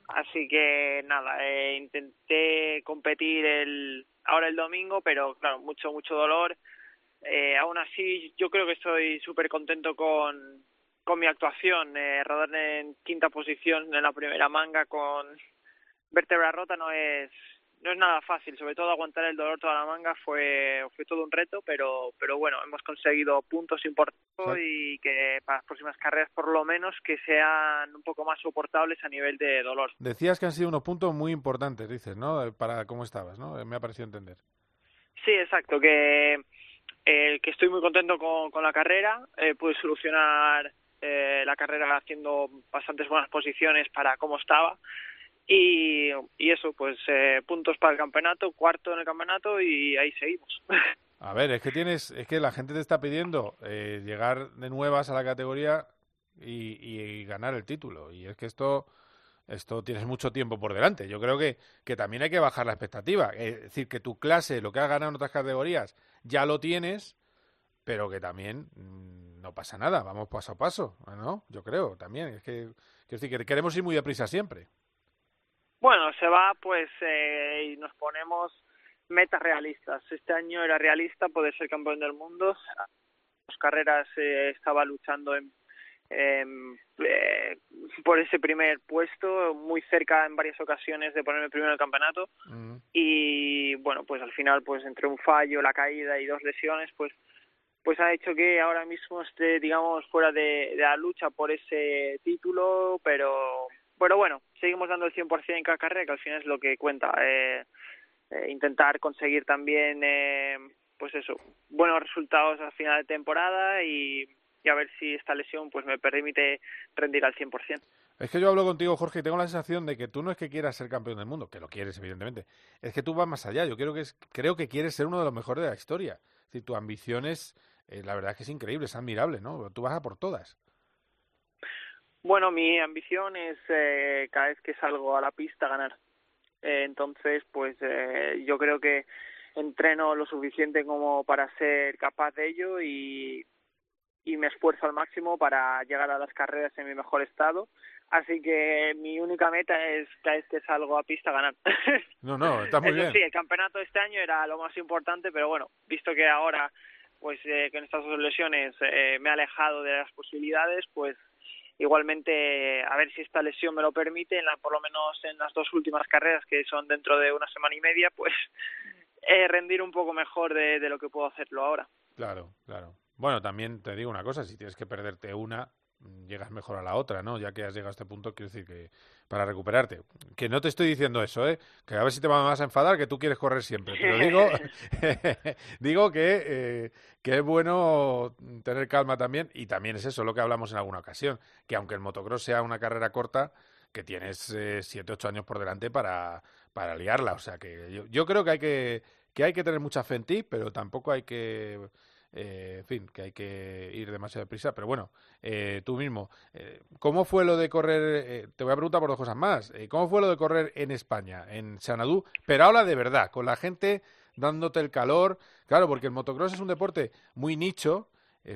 Así que nada, eh, intenté competir el ahora el domingo, pero claro, mucho, mucho dolor. Eh, aún así, yo creo que estoy súper contento con, con mi actuación. Eh, rodar en quinta posición en la primera manga con vértebra rota no es no es nada fácil, sobre todo aguantar el dolor toda la manga fue fue todo un reto, pero pero bueno, hemos conseguido puntos importantes y que para las próximas carreras por lo menos que sean un poco más soportables a nivel de dolor. Decías que han sido unos puntos muy importantes, dices, ¿no? Eh, Para cómo estabas, ¿no? Eh, Me ha parecido entender. Sí, exacto, que eh, que estoy muy contento con, con la carrera, eh, pude solucionar eh, la carrera haciendo bastantes buenas posiciones para cómo estaba y, y eso, pues eh, puntos para el campeonato, cuarto en el campeonato y ahí seguimos. *laughs* A ver, es que tienes, es que la gente te está pidiendo eh, llegar de nuevas a la categoría y, ganar el título. Y es que esto, esto tienes mucho tiempo por delante. Yo creo que, que también hay que bajar la expectativa. Es decir, que tu clase, lo que has ganado en otras categorías, ya lo tienes, pero que también mm, no pasa nada. Vamos paso a paso, ¿no? Yo creo también. Es que, que queremos ir muy deprisa siempre. Bueno, se va pues eh, y nos ponemos metas realistas. Este año era realista poder ser campeón del mundo. Las carreras eh, estaba luchando en, eh, por ese primer puesto, muy cerca en varias ocasiones de ponerme primero en el campeonato. Y bueno, pues al final, pues entre un fallo, la caída y dos lesiones, pues pues ha hecho que ahora mismo esté, digamos, fuera de, de la lucha por ese título, pero pero bueno, seguimos dando el 100% en cada carrera, que al final es lo que cuenta. Eh, eh, intentar conseguir también, eh, pues eso, buenos resultados al final de temporada y, a ver si esta lesión pues me permite rendir al 100%. Es que yo hablo contigo, Jorge, y tengo la sensación de que tú no es que quieras ser campeón del mundo, que lo quieres, evidentemente. Es que tú vas más allá. Yo creo que, es, creo que quieres ser uno de los mejores de la historia. Decir, tu ambición es, eh, la verdad es que es increíble, es admirable, ¿no? Tú vas a por todas. Bueno, mi ambición es eh, cada vez que salgo a la pista ganar. Eh, entonces, pues eh, yo creo que entreno lo suficiente como para ser capaz de ello y, y me esfuerzo al máximo para llegar a las carreras en mi mejor estado. Así que mi única meta es cada vez que salgo a pista ganar. *laughs* No, no, está muy Eso bien. sí, el campeonato de este año era lo más importante, pero bueno, visto que ahora, pues eh, con estas dos lesiones eh, me he alejado de las posibilidades, pues igualmente a ver si esta lesión me lo permite, en la, por lo menos en las dos últimas carreras que son dentro de una semana y media, pues *laughs* eh, rendir un poco mejor de, de lo que puedo hacerlo ahora. Claro, claro. Bueno, también te digo una cosa, si tienes que perderte una, llegas mejor a la otra, ¿no? Ya que has llegado a este punto, quiero decir que para recuperarte. Que no te estoy diciendo eso, ¿eh? Que a ver si te vas a enfadar, que tú quieres correr siempre. Pero digo, *laughs* *laughs* digo que, eh, que es bueno tener calma también. Y también es eso lo que hablamos en alguna ocasión. Que aunque el motocross sea una carrera corta, que tienes eh, siete, ocho años por delante para, para liarla. O sea que yo, yo creo que hay que, que hay que tener mucha fe en ti, pero tampoco hay que eh, en fin, que hay que ir demasiado deprisa, pero bueno, eh, tú mismo, eh, ¿cómo fue lo de correr? eh, te voy a preguntar por dos cosas más. Eh, ¿Cómo fue lo de correr en España, en Xanadu? Pero ahora de verdad, con la gente dándote el calor, claro, porque el motocross es un deporte muy nicho,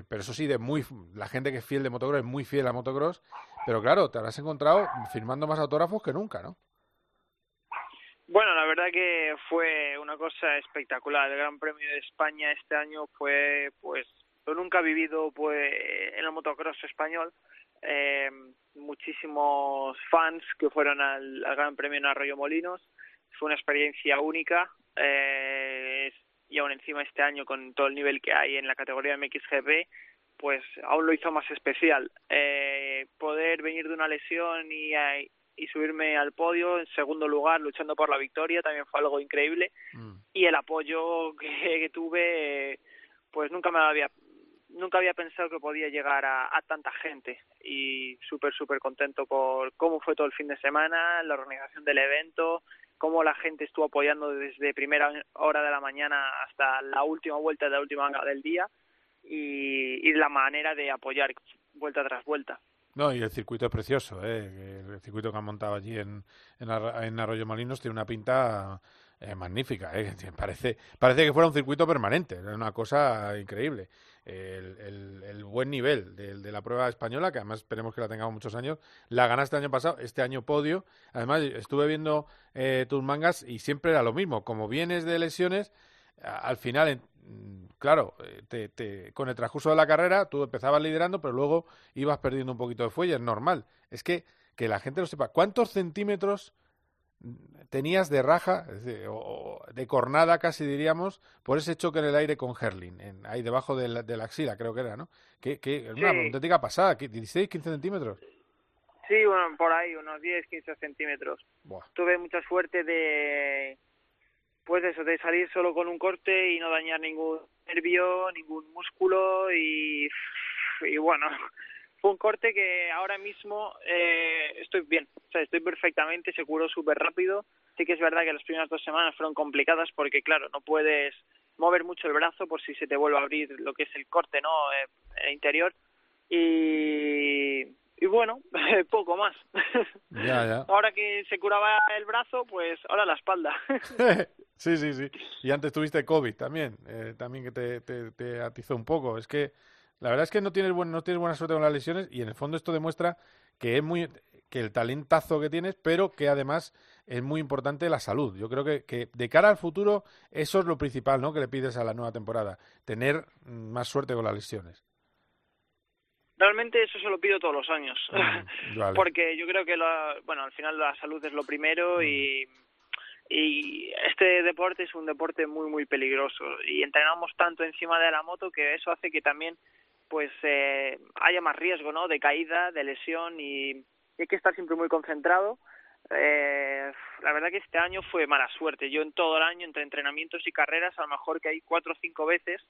pero eso sí, de muy la gente que es fiel de motocross es muy fiel a motocross, pero claro, te habrás encontrado firmando más autógrafos que nunca, ¿no? Bueno, la verdad que fue una cosa espectacular. El Gran Premio de España este año fue, pues, lo nunca vivido pues en el motocross español. Eh, muchísimos fans que fueron al, Gran Premio en Arroyo Molinos. Fue una experiencia única. Eh, y aún encima este año con todo el nivel que hay en la categoría MXGP, pues aún lo hizo más especial. Eh, poder venir de una lesión y, eh, y subirme al podio en segundo lugar luchando por la victoria también fue algo increíble. Y el apoyo *laughs* que, que tuve pues nunca me había nunca había pensado que podía llegar a, a tanta gente. Y súper súper contento por cómo fue todo el fin de semana la organización del evento cómo la gente estuvo apoyando desde primera hora de la mañana hasta la última vuelta de la última del día y, y la manera de apoyar vuelta tras vuelta No, y el circuito es precioso, ¿eh? El circuito que han montado allí en, en, en Arroyo Molinos tiene una pinta eh, magnífica, ¿eh? *laughs* Parece, parece que fuera un circuito permanente, una cosa increíble. El, buen nivel de, de la prueba española, que además esperemos que la tengamos muchos años, la ganaste el año pasado, este año podio. Además, estuve viendo eh, tus mangas y siempre era lo mismo. Como vienes de lesiones, al final, claro, eh, te, te- con el transcurso de la carrera tú empezabas liderando, pero luego ibas perdiendo un poquito de fuelle, es normal. Es que, que la gente lo sepa. ¿Cuántos centímetros tenías de raja, decir, o, de cornada casi diríamos, por ese choque en el aire con Herlin, en, ahí debajo de la, de la axila creo que era, ¿no? Que, que una auténtica pasada, que 16, 15 centímetros. Sí, bueno, por ahí, unos 10, 15 centímetros. Buah. Tuve mucha suerte de, pues eso, de salir solo con un corte y no dañar ningún nervio, ningún músculo y, bueno, *laughs* fue un corte que ahora mismo eh, estoy bien, o sea, estoy perfectamente, se curó súper rápido. Sí que es verdad que las primeras dos semanas fueron complicadas porque, claro, no puedes mover mucho el brazo por si se te vuelve a abrir lo que es el corte, ¿no? Eh, interior. Y, y bueno, *laughs* poco más. Ya, ya. Ahora que se curaba el brazo, pues ahora la espalda. *laughs* sí, sí, sí. Y antes tuviste COVID también, eh, también que te, te, te atizó un poco. Es que la verdad es que no tienes, buen, no tienes buena suerte con las lesiones y en el fondo esto demuestra que es muy que el talentazo que tienes, pero que además es muy importante la salud. Yo creo que, que, de cara al futuro eso es lo principal, ¿no? Que le pides a la nueva temporada, tener mm, más suerte con las lesiones. Realmente eso se lo pido todos los años, Mm, vale. *laughs* porque yo creo que la- bueno, al final la salud es lo primero y y este deporte es un deporte muy muy peligroso y entrenamos tanto encima de la moto que eso hace que también pues eh, haya más riesgo, ¿no? De caída, de lesión y, y hay que estar siempre muy concentrado. Eh, la verdad que este año fue mala suerte. Yo en todo el año, entre entrenamientos y carreras, a lo mejor caí cuatro o cinco veces,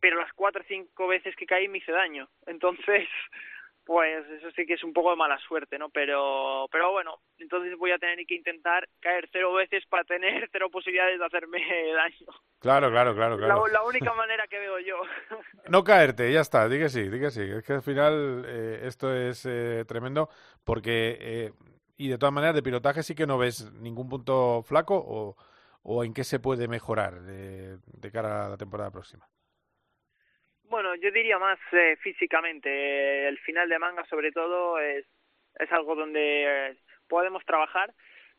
pero las cuatro o cinco veces que caí me hice daño. Entonces, *laughs* pues eso sí que es un poco de mala suerte, ¿no? Pero, pero bueno, entonces voy a tener que intentar caer cero veces para tener *laughs* cero posibilidades de hacerme *laughs* daño. Claro, claro, claro, claro. La, la única manera que veo yo. No caerte, ya está, di que sí, di que sí. Es que al final eh, esto es eh, tremendo porque, eh, y de todas maneras, de pilotaje sí que no ves ningún punto flaco o, o en qué se puede mejorar de, de cara a la temporada próxima. Bueno, yo diría más eh, físicamente. Eh, el final de manga, sobre todo, es, es algo donde eh, podemos trabajar.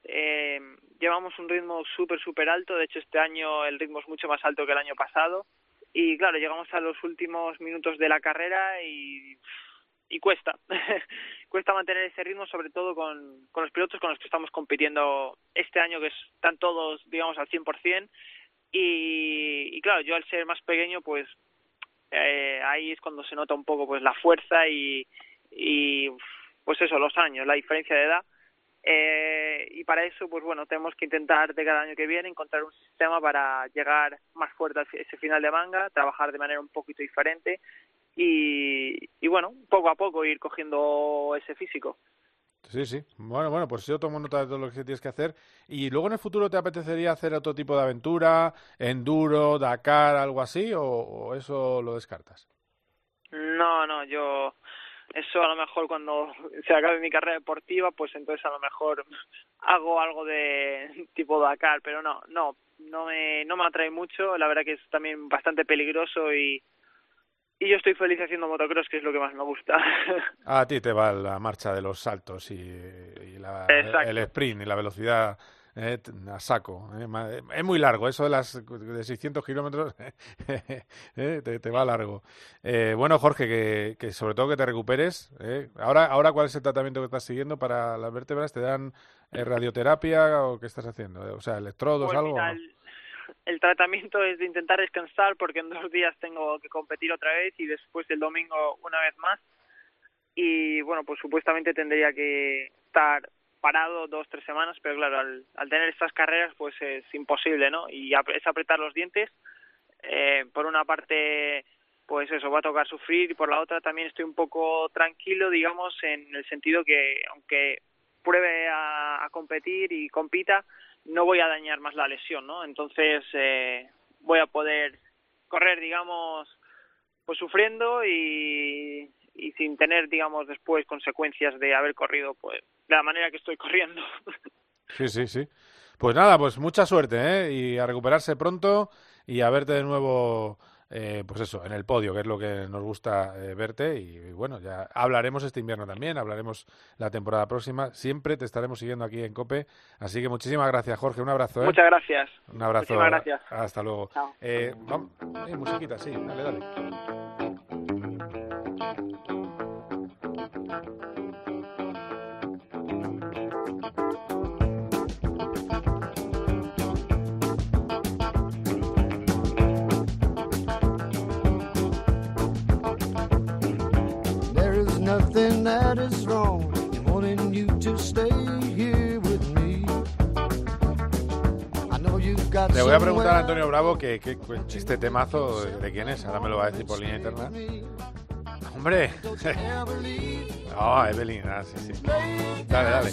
Eh, llevamos un ritmo súper, súper alto. De hecho, este año el ritmo es mucho más alto que el año pasado. Y claro, llegamos a los últimos minutos de la carrera y, y cuesta. *laughs* cuesta mantener ese ritmo, sobre todo con, con los pilotos con los que estamos compitiendo este año, que están todos, digamos, al 100%. Y, y claro, yo al ser más pequeño, pues eh, ahí es cuando se nota un poco pues la fuerza y, y pues eso, los años, la diferencia de edad. Eh, y para eso, pues bueno, tenemos que intentar de cada año que viene encontrar un sistema para llegar más fuerte a ese final de manga, trabajar de manera un poquito diferente y, y bueno, poco a poco ir cogiendo ese físico. Sí, sí. Bueno, bueno, pues yo tomo nota de todo lo que tienes que hacer. ¿Y luego en el futuro te apetecería hacer otro tipo de aventura, enduro, Dakar, algo así, o, eso lo descartas? No, no, yo eso a lo mejor cuando se acabe mi carrera deportiva, pues entonces a lo mejor hago algo de *laughs* tipo Dakar, pero no, no, no me, no me atrae mucho. La verdad que es también bastante peligroso y, y yo estoy feliz haciendo motocross, que es lo que más me gusta. *laughs* A ti te va la marcha de los saltos y, y la- el sprint y la velocidad eh, a saco. eh. Ma- Es muy largo, eso de las de 600 kilómetros *laughs* eh, te, te va largo. Eh, bueno, Jorge, que, que sobre todo que te recuperes. eh. Ahora, ahora, ¿cuál es el tratamiento que estás siguiendo para las vértebras? ¿Te dan eh, radioterapia o qué estás haciendo? O sea, electrodos, Pues algo. El, tratamiento es de intentar descansar porque en dos días tengo que competir otra vez y después el domingo una vez más. Y bueno, pues supuestamente tendría que estar parado dos, tres semanas, pero claro, al, al tener estas carreras pues es imposible, ¿no? Y es apretar los dientes. Eh, por una parte, pues eso, va a tocar sufrir y por la otra también estoy un poco tranquilo, digamos, en el sentido que aunque pruebe a competir y compita, no voy a dañar más la lesión, ¿no? Entonces eh, voy a poder correr, digamos, pues sufriendo y, sin tener, digamos, después consecuencias de haber corrido, pues, de la manera que estoy corriendo. *laughs* Sí, sí, sí. Pues nada, pues mucha suerte, ¿eh? Y a recuperarse pronto y a verte de nuevo, eh, pues eso, en el podio, que es lo que nos gusta eh, verte. Y, bueno, ya hablaremos este invierno también, hablaremos la temporada próxima. Siempre te estaremos siguiendo aquí en COPE. Así que muchísimas gracias, Jorge. Un abrazo, ¿eh? Muchas gracias. Un abrazo. Muchísimas gracias. Hasta luego. Chao. Eh, vamos, eh, musiquita, sí, dale, dale. Nothing that is wrong in wanting you to stay here with me. I know you've got Le voy a preguntar a Antonio Bravo que, que- que este temazo de, quién es. Ahora me lo va a decir por línea interna. ¡Hombre! No, *laughs* Evelyn, ah, sí, sí. Dale, dale.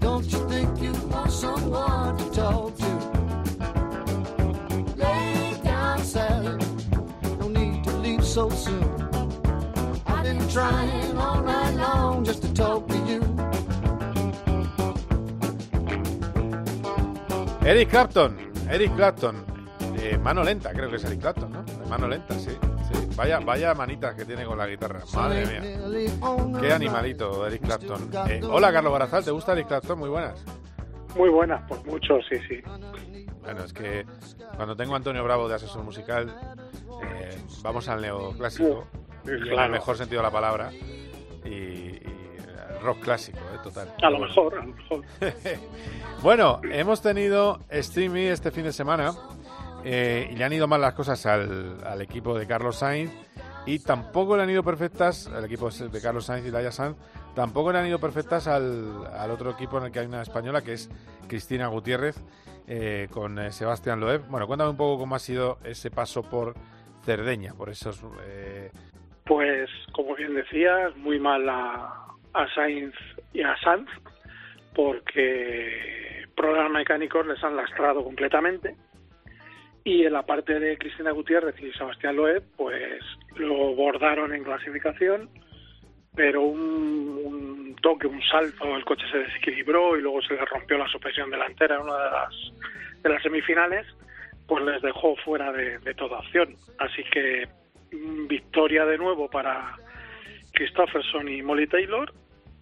Don't you think you want someone to talk to? So soon. I've been trying all night long just to talk to you. Eric Clapton, Eric Clapton. Eh, mano lenta, creo que es Eric Clapton, ¿no? mano lenta, sí. sí. Vaya, vaya manitas que tiene con la guitarra. Madre mía. Qué animalito, Eric Clapton. Eh, hola, Carlos Barazal, ¿te gusta Eric Clapton? Muy buenas. Muy buenas, por mucho, sí, sí. Bueno, es que cuando tengo a Antonio Bravo de asesor musical, eh, vamos al neoclásico, Sí, y en claro. el mejor sentido de la palabra, y, y rock clásico, eh, total. A lo mejor, a lo mejor. *laughs* Bueno, hemos tenido Streamy este fin de semana eh, y le han ido mal las cosas al, al equipo de Carlos Sainz y tampoco le han ido perfectas, al equipo de Carlos Sainz y Laia Sanz, tampoco le han ido perfectas al, al otro equipo en el que hay una española que es Cristina Gutiérrez eh, con Sebastián Loeb. Bueno, cuéntame un poco cómo ha sido ese paso por Cerdeña, por esos... eh, Pues, como bien decías, muy mal a, Sainz y a Sanz, porque problemas mecánicos les han lastrado completamente. Y en la parte de Cristina Gutiérrez y Sebastián Loeb, pues lo bordaron en clasificación, pero un, un toque, un salto, el coche se desequilibró y luego se le rompió la suspensión delantera en una de las, de las semifinales, pues les dejó fuera de, de toda opción. Así que mm, victoria de nuevo para Christopherson y Molly Taylor,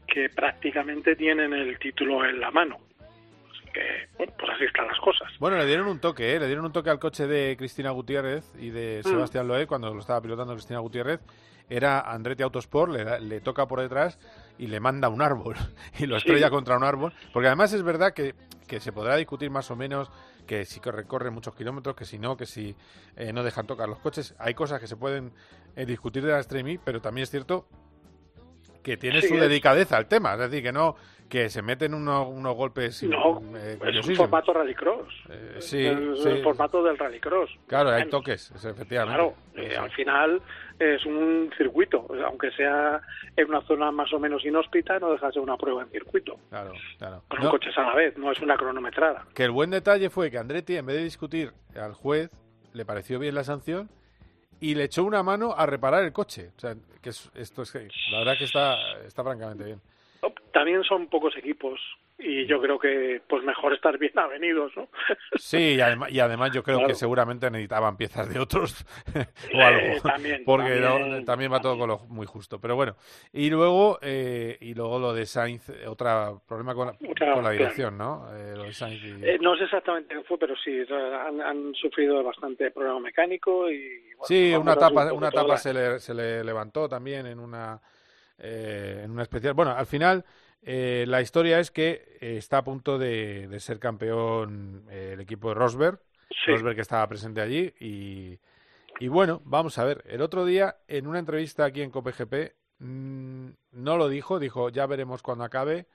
que prácticamente tienen el título en la mano. Así que, bueno, pues así están las cosas. Bueno, le dieron un toque, ¿eh? le dieron un toque al coche de Cristina Gutiérrez y de Mm. Sebastián Loeb cuando lo estaba pilotando Cristina Gutiérrez. Era Andretti Autosport, le, le toca por detrás y le manda un árbol *laughs* y lo Sí. estrella contra un árbol. Porque además es verdad que, que se podrá discutir más o menos que si que recorre muchos kilómetros, que si no, que si eh, no dejan tocar los coches. Hay cosas que se pueden eh, discutir de la Streamy, pero también es cierto que tiene Sí, su es- delicadeza al tema. Es decir, que no que se meten unos, unos golpes No, eh, es un formato rallycross. Eh, sí, el, sí. el formato del rallycross. Claro, hay toques, es- efectivamente. Claro, al final es un circuito, aunque sea en una zona más o menos inhóspita, no deja de ser una prueba en circuito, Claro, claro. con No, coches a la vez, no es una cronometrada. que el buen detalle fue que Andretti, en vez de discutir al juez, le pareció bien la sanción y le echó una mano a reparar el coche. O sea, que es- esto es que la verdad que está, está francamente bien. También son pocos equipos y yo creo que pues mejor estar bien avenidos, ¿no? *laughs* Sí, y además, y además yo creo Claro. que seguramente necesitaban piezas de otros *laughs* o Eh, algo. *laughs* también, porque también. también va todo con lo muy justo. Pero bueno, y luego eh, y luego lo de Sainz, otro problema con la, con la claro. dirección, ¿no? Eh, lo de Sainz y- Eh, no sé exactamente qué fue, pero sí, han, han sufrido bastante problema mecánico y... bueno, Sí, una tapa, un una tapa la- se le, se le levantó también en una eh, en una especial. Bueno, al final eh, la historia es que eh, está a punto de, de ser campeón eh, el equipo de Rosberg, Sí. Rosberg que estaba presente allí y, y bueno, vamos a ver. El otro día en una entrevista aquí en COPGP mm, no lo dijo, dijo ya veremos cuando acabe,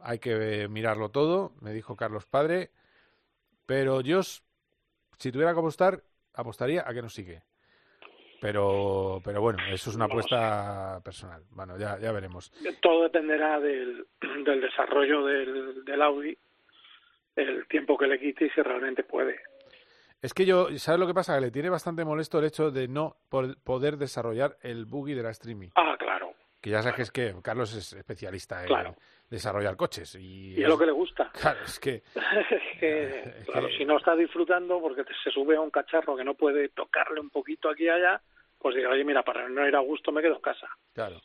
hay que mirarlo todo, me dijo Carlos Padre, pero yo si tuviera que apostar apostaría a que no sigue. Pero, pero bueno, eso es una apuesta personal. Bueno, ya, ya veremos. Todo dependerá del, del desarrollo del, del Audi, el tiempo que le quite y si realmente puede. Es que yo, ¿sabes lo que pasa? Que le tiene bastante molesto el hecho de no poder desarrollar el buggy de la streaming. Ah, claro. Que ya sabes que es que Carlos es especialista en Claro. desarrollar coches. Y, Y es lo que le gusta. *laughs* Claro, es que *laughs* Es que, *laughs* claro, si no está disfrutando porque se sube a un cacharro que no puede tocarle un poquito aquí y allá, pues diga, oye, mira, para no ir a gusto me quedo en casa. Claro.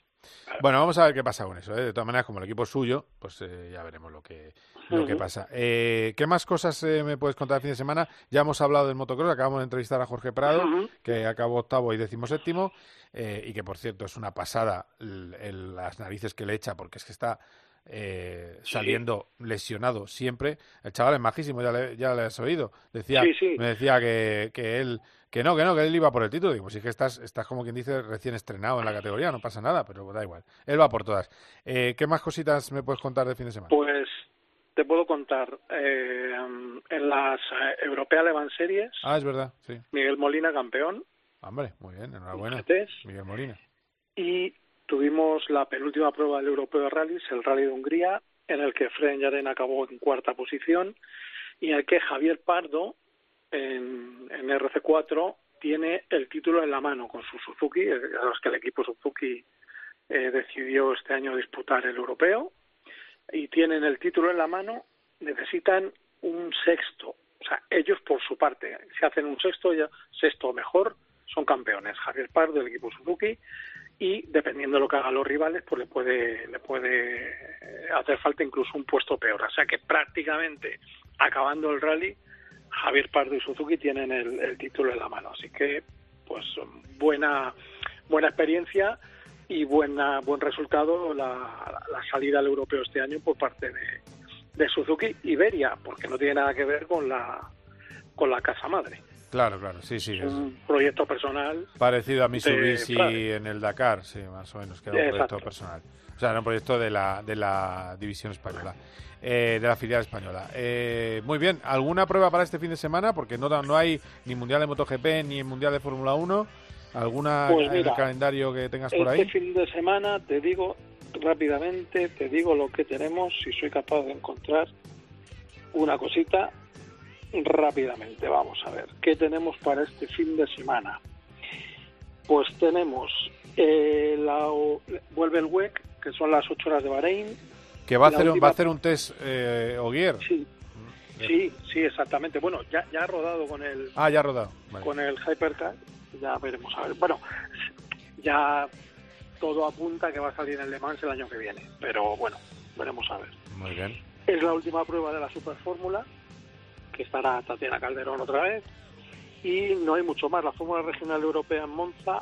Bueno, vamos a ver qué pasa con eso. ¿eh? De todas maneras, como el equipo es suyo, pues eh, ya veremos lo que, lo que pasa. Eh, ¿Qué más cosas eh, me puedes contar el fin de semana? Ya hemos hablado del motocross, acabamos de entrevistar a Jorge Prado, que acabó octavo y décimo séptimo, eh, y que por cierto es una pasada el- el- las narices que le echa, porque es que está eh, Sí. saliendo lesionado siempre. El chaval es majísimo, ya le, ya le has oído. Decía, Sí, sí. Me decía que, que él que no, que no, que él iba por el título. Digo, pues sí que estás, estás como quien dice recién estrenado en la categoría, no pasa nada, pero da igual. Él va por todas. Eh, ¿Qué más cositas me puedes contar de fin de semana? Pues te puedo contar, eh, en las eh, Europea Le Mans Series, Ah, es verdad, sí. Miguel Molina campeón, Hombre, muy bien, enhorabuena. Miguel Molina. y tuvimos la penúltima prueba del Europeo de Rallys, el Rally de Hungría, en el que Fred Yaren acabó en cuarta posición y en el que Javier Pardo en, en RC4 tiene el título en la mano con su Suzuki, eh, ya sabes que el equipo Suzuki eh, decidió este año disputar el europeo y tienen el título en la mano, necesitan un sexto, o sea, ellos por su parte, si hacen un sexto, ya sexto mejor, son campeones. Javier Pardo del equipo Suzuki y dependiendo de lo que hagan los rivales, pues le puede, le puede hacer falta incluso un puesto peor. O sea que prácticamente acabando el rally, Javier Pardo y Suzuki tienen el, el título en la mano. Así que, pues buena, buena experiencia y buena, buen resultado la, la salida al europeo este año por parte de, de Suzuki Iberia, porque no tiene nada que ver con la, con la casa madre. Claro, claro, sí, sí. Es Un proyecto personal. parecido a de Mitsubishi en el Dakar, sí, más o menos, que era un proyecto personal. O sea, era un proyecto de la, de la división española, eh, de la filial española. Eh, muy bien, ¿alguna prueba para este fin de semana? Porque no, no hay ni Mundial de MotoGP ni Mundial de Fórmula 1. ¿Alguna Pues en el mira, calendario que tengas por Este ahí? fin de semana te digo rápidamente, te digo lo que tenemos, si soy capaz de encontrar una cosita rápidamente. Vamos a ver, ¿qué tenemos para este fin de semana? Pues tenemos, eh, la, vuelve el WEC, que son las 8 horas de Bahrein. Que va a hacer, última- va a hacer un test eh. Sí, sí, sí, exactamente. Bueno, ya, ya ha rodado con el, Ah, ya ha rodado. Vale. con el Hypercar, ya veremos a ver. Bueno, ya todo apunta que va a salir en Le Mans el año que viene, pero bueno, veremos a ver. Muy bien. Es la última prueba de la Super Fórmula, que estará Tatiana Calderón otra vez, y no hay mucho más. La Fórmula Regional Europea en Monza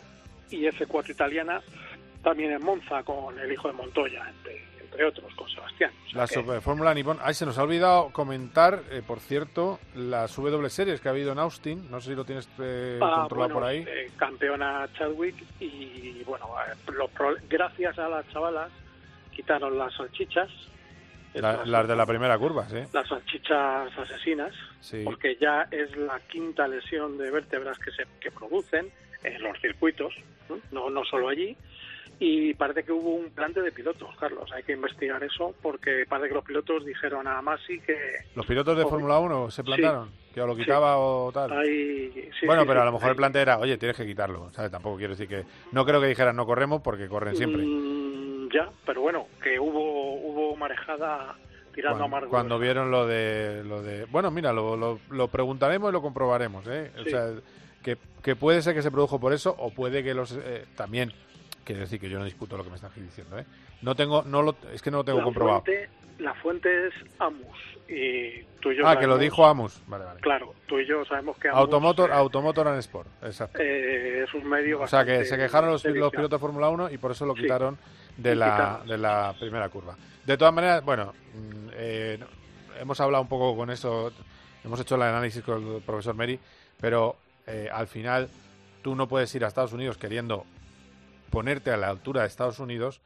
y F4 Italiana también en Monza con el hijo de Montoya, entre, entre otros, con Sebastián. O sea La que- Super Fórmula Nippon. Ay, se nos ha olvidado comentar, eh, por cierto, las W Series que ha habido en Austin. No sé si lo tienes eh, Ah, controlado bueno, por ahí. eh, campeona Chadwick y bueno, eh, los pro- gracias a las chavalas quitaron las salchichas, La- las de la primera curva, sí. las salchichas asesinas, Sí. porque ya es la quinta lesión de vértebras que se que producen en los circuitos, ¿no? no no solo allí. Y parece que hubo un plante de pilotos, Carlos. Hay que investigar eso porque parece que los pilotos dijeron a Masi que ¿Los pilotos de. Fórmula 1 se Sí. plantaron? ¿Que lo Sí. quitaba o tal? sí, bueno, sí, pero sí, a lo mejor el plante era, oye, tienes que quitarlo, ¿sabes? Tampoco quiero decir que... No creo que dijeran no corremos porque corren siempre. Mm, ya, pero bueno, que hubo marejada tirando Cuando, amargo. cuando vieron lo de, lo de... Bueno, mira, lo, lo, lo preguntaremos y lo comprobaremos, ¿eh? O sea, que, que puede ser que se produjo por eso o puede que los... eh, también, quiero decir que yo no discuto lo que me estás diciendo, ¿eh? No tengo, no lo, es que no lo tengo la comprobado. Fuente, la fuente es Amus y tú y yo ah, que lo dijo Amus. Vale, vale. Claro, tú y yo sabemos que Amus Automotor, Automotor and Sport, exacto. eh, es un medio O sea que se quejaron los, pilotos de Fórmula 1 y por eso lo Sí. quitaron de Y la, quitaron. de la primera curva. De todas maneras, bueno, mm, eh, hemos hablado un poco con eso, hemos hecho el análisis con el profesor Meri, pero eh, al final tú no puedes ir a Estados Unidos queriendo ponerte a la altura de Estados Unidos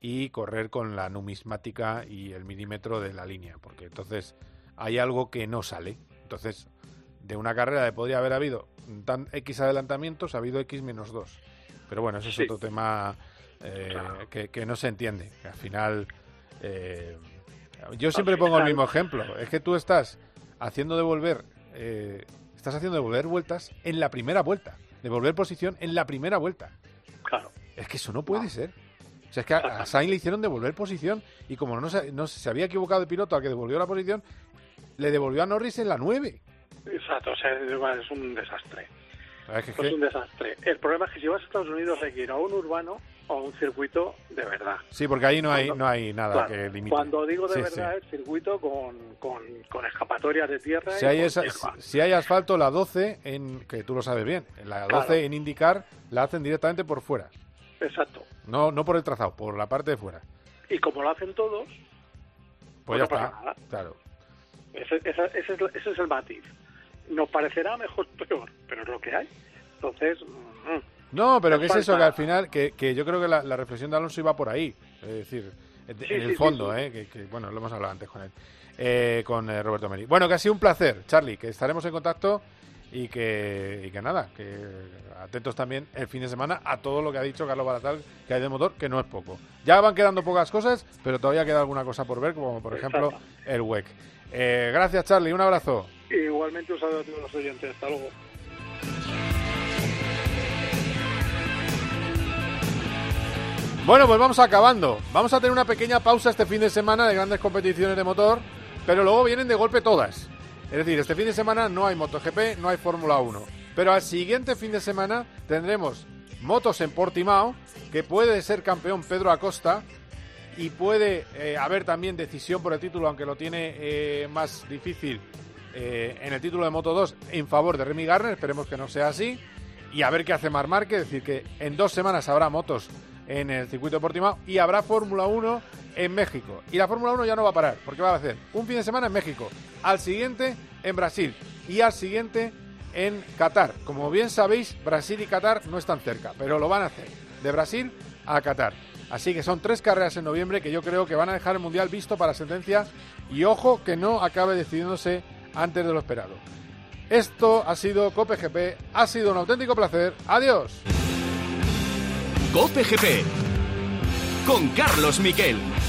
y correr con la numismática y el milímetro de la línea, porque entonces hay algo que no sale. Entonces, de una carrera de podría haber habido tan X adelantamientos, ha habido X menos 2. Pero bueno, eso es otro tema eh, que, que no se entiende. que al final, eh, yo siempre pongo el mismo ejemplo. Es que tú estás haciendo devolver, eh, estás haciendo devolver vueltas en la primera vuelta, devolver posición en la primera vuelta. Claro. Es que eso no puede ser. O sea, es que a, Sainz le hicieron devolver posición y como no se, no se había equivocado el piloto al que devolvió la posición, le devolvió a Norris en la 9. Exacto, o sea, es un desastre. Es que- Es que- un desastre. El problema es que si vas a Estados Unidos hay que ir a un urbano o a un circuito de verdad. sí, porque ahí no hay, Cuando- no hay nada Claro, que limite. Cuando digo de Sí, verdad es circuito con, con, con escapatorias de tierra. Si y hay, esa- si hay asfalto, la 12, en, que tú lo sabes bien, la 12 Claro. en indicar la hacen directamente por fuera. Exacto. No, no por el trazado, por la parte de fuera. Y como lo hacen todos, Pues ya pasa está. nada. Claro. ese, ese es, ese es el matiz. Nos parecerá mejor *laughs* peor, pero es lo que hay. Entonces, mm, No, pero ¿qué es eso? Que al final, que, que yo creo que la, la reflexión de Alonso iba por ahí. Es decir, en, Sí, el sí, fondo, sí. ¿eh? Que, que, bueno, lo hemos hablado antes con él. Eh, con eh, Roberto Meri. Bueno, que ha sido un placer, Charlie, que estaremos en contacto y que, y que nada, que atentos también el fin de semana a todo lo que ha dicho Carlos Baratal que hay de motor, que no es poco. Ya van quedando pocas cosas, pero todavía queda alguna cosa por ver, como por ejemplo el WEC. Eh, gracias, Charlie, un abrazo. igualmente un saludo a todos los oyentes. Hasta luego. Bueno, pues vamos acabando. Vamos a tener una pequeña pausa este fin de semana de grandes competiciones de motor, pero luego vienen de golpe todas. Es decir, este fin de semana no hay MotoGP, no hay Fórmula 1. Pero al siguiente fin de semana tendremos motos en Portimao, que puede ser campeón Pedro Acosta y puede eh, haber también decisión por el título, aunque lo tiene eh, más difícil eh, en el título de Moto 2 en favor de Remy Garner. Esperemos que no sea así. Y a ver qué hace Mar Márquez. Es decir, que en dos semanas habrá motos en el circuito de Portimao y habrá Fórmula 1 en México. Y la Fórmula 1 ya no va a parar, porque va a hacer un fin de semana en México, al siguiente en Brasil y al siguiente en Qatar. Como bien sabéis, Brasil y Qatar no están cerca, pero lo van a hacer de Brasil a Qatar. Así que son tres carreras en noviembre que yo creo que van a dejar el Mundial visto para sentencia y ojo que no acabe decidiéndose antes de lo esperado. Esto ha sido Cope GP, ha sido un auténtico placer. Adiós. Cope GP con Carlos Miquel.